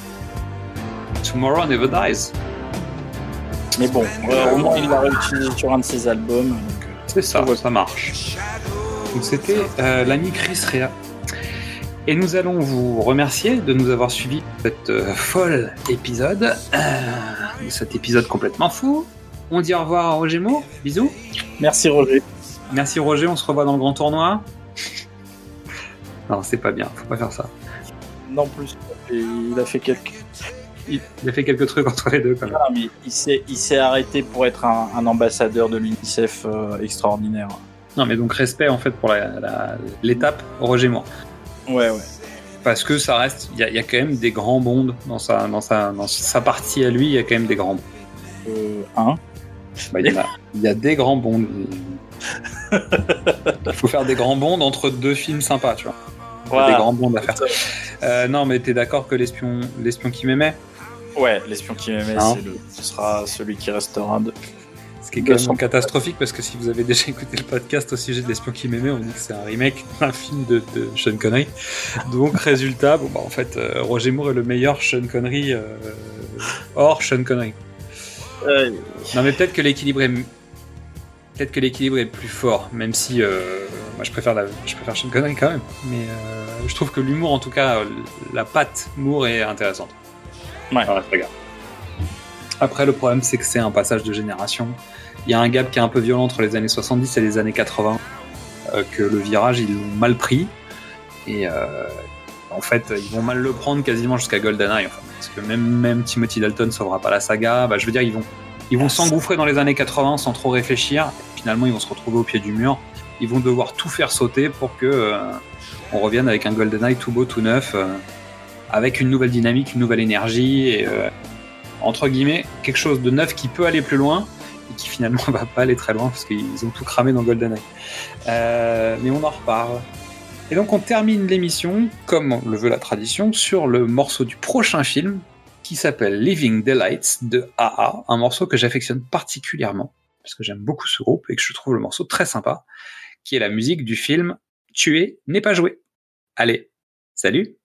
Tomorrow never dies. Mais bon, euh, au moins il l'a réutilisé sur un de ses albums. euh, C'est ça, ça marche. Donc c'était euh, l'ami Chris Rea. Et nous allons vous remercier de nous avoir suivis cet euh, folle épisode, euh, cet épisode complètement fou. On dit au revoir à Roger Moore, bisous. Merci Roger. Merci Roger, on se revoit dans le grand tournoi. Non, c'est pas bien, faut pas faire ça. Non plus, il a fait quelques. Il, a fait quelques trucs entre les deux quand même. Ah, mais il s'est il s'est arrêté pour être un, un ambassadeur de l'UNICEF euh, extraordinaire. Non, mais donc respect en fait pour l'étape Roger Moore. Ouais, ouais. Parce que ça reste, il y, a- il y a quand même des grands bondes dans sa, dans, sa, dans sa partie à lui, il y a quand même des grands bonds. Euh, hein Bah, il, y a, il y a des grands bonds. Il faut faire des grands bonds entre deux films sympas, tu vois. Voilà. Des grands bonds à faire. Euh, non, mais t'es d'accord que l'espion, l'espion qui m'aimait, Ouais, l'espion qui m'aimait, Hein le- ce sera celui qui restera. De... ce qui est quand même catastrophique parce que si vous avez déjà écouté le podcast au sujet de l'espion qui m'aimait, on dit que c'est un remake d'un film de, de Sean Connery. Donc résultat, bon bah en fait, euh, Roger Moore est le meilleur Sean Connery euh, hors Sean Connery. Euh, Non mais peut-être que l'équilibre est peut-être que l'équilibre est plus fort, même si euh, moi je préfère la... je préfère Connery quand même. Mais euh, je trouve que l'humour, en tout cas, la patte Moore est intéressante. Ouais. Regarde. Après le problème c'est que c'est un passage de génération. Il y a un gap qui est un peu violent entre les années 70 et les années 80, euh, que le virage ils l'ont mal pris et euh, en fait ils vont mal le prendre quasiment jusqu'à GoldenEye. parce que même même Timothy Dalton sauvera pas la saga. Bah, je veux dire ils vont ils vont s'engouffrer dans les années 80 sans trop réfléchir. Finalement, ils vont se retrouver au pied du mur. Ils vont devoir tout faire sauter pour que euh, on revienne avec un GoldenEye tout beau, tout neuf, euh, avec une nouvelle dynamique, une nouvelle énergie et euh, entre guillemets quelque chose de neuf qui peut aller plus loin et qui finalement va pas aller très loin parce qu'ils ont tout cramé dans GoldenEye. Mais on en reparle. Et donc on termine l'émission, comme le veut la tradition, sur le morceau du prochain film qui s'appelle Living Daylights de AA, un morceau que j'affectionne particulièrement parce que j'aime beaucoup ce groupe et que je trouve le morceau très sympa, qui est la musique du film Tuer n'est pas joué. Allez, salut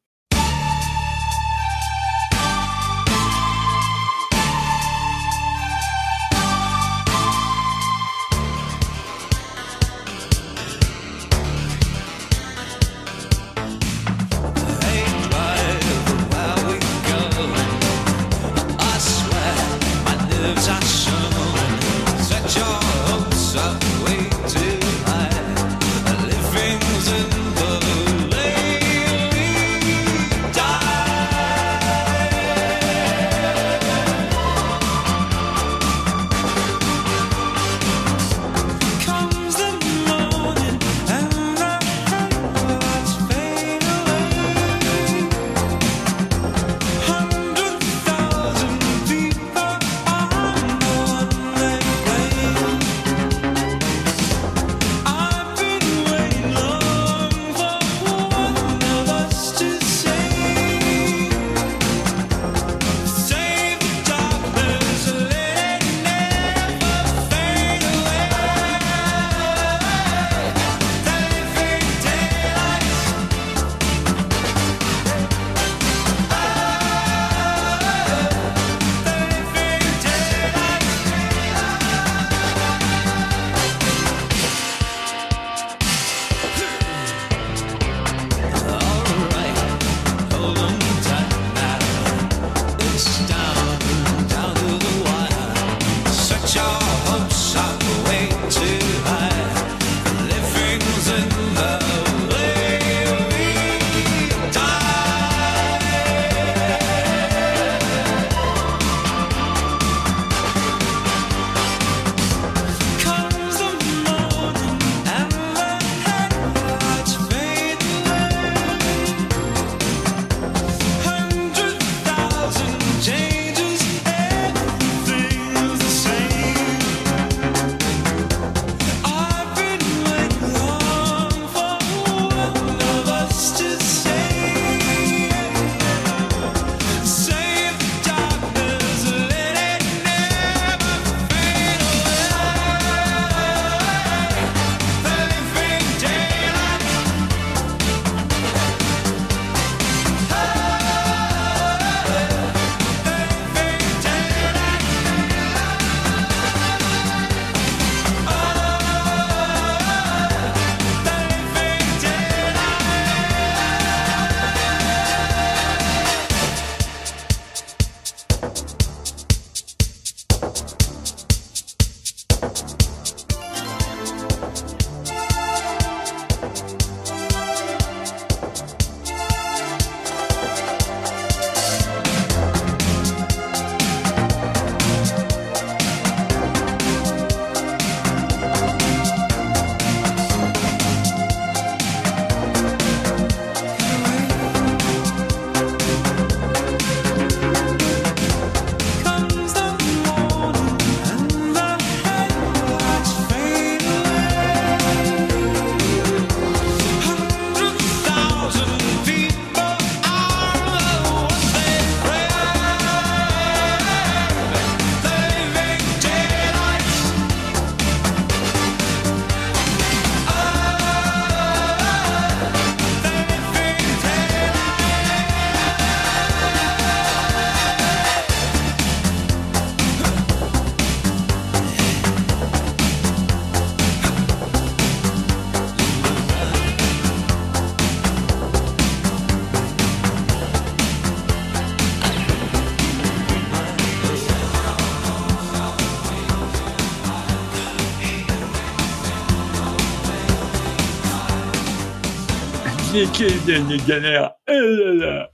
c'est qui le dernier galère Eh là là.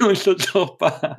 On ne sort pas.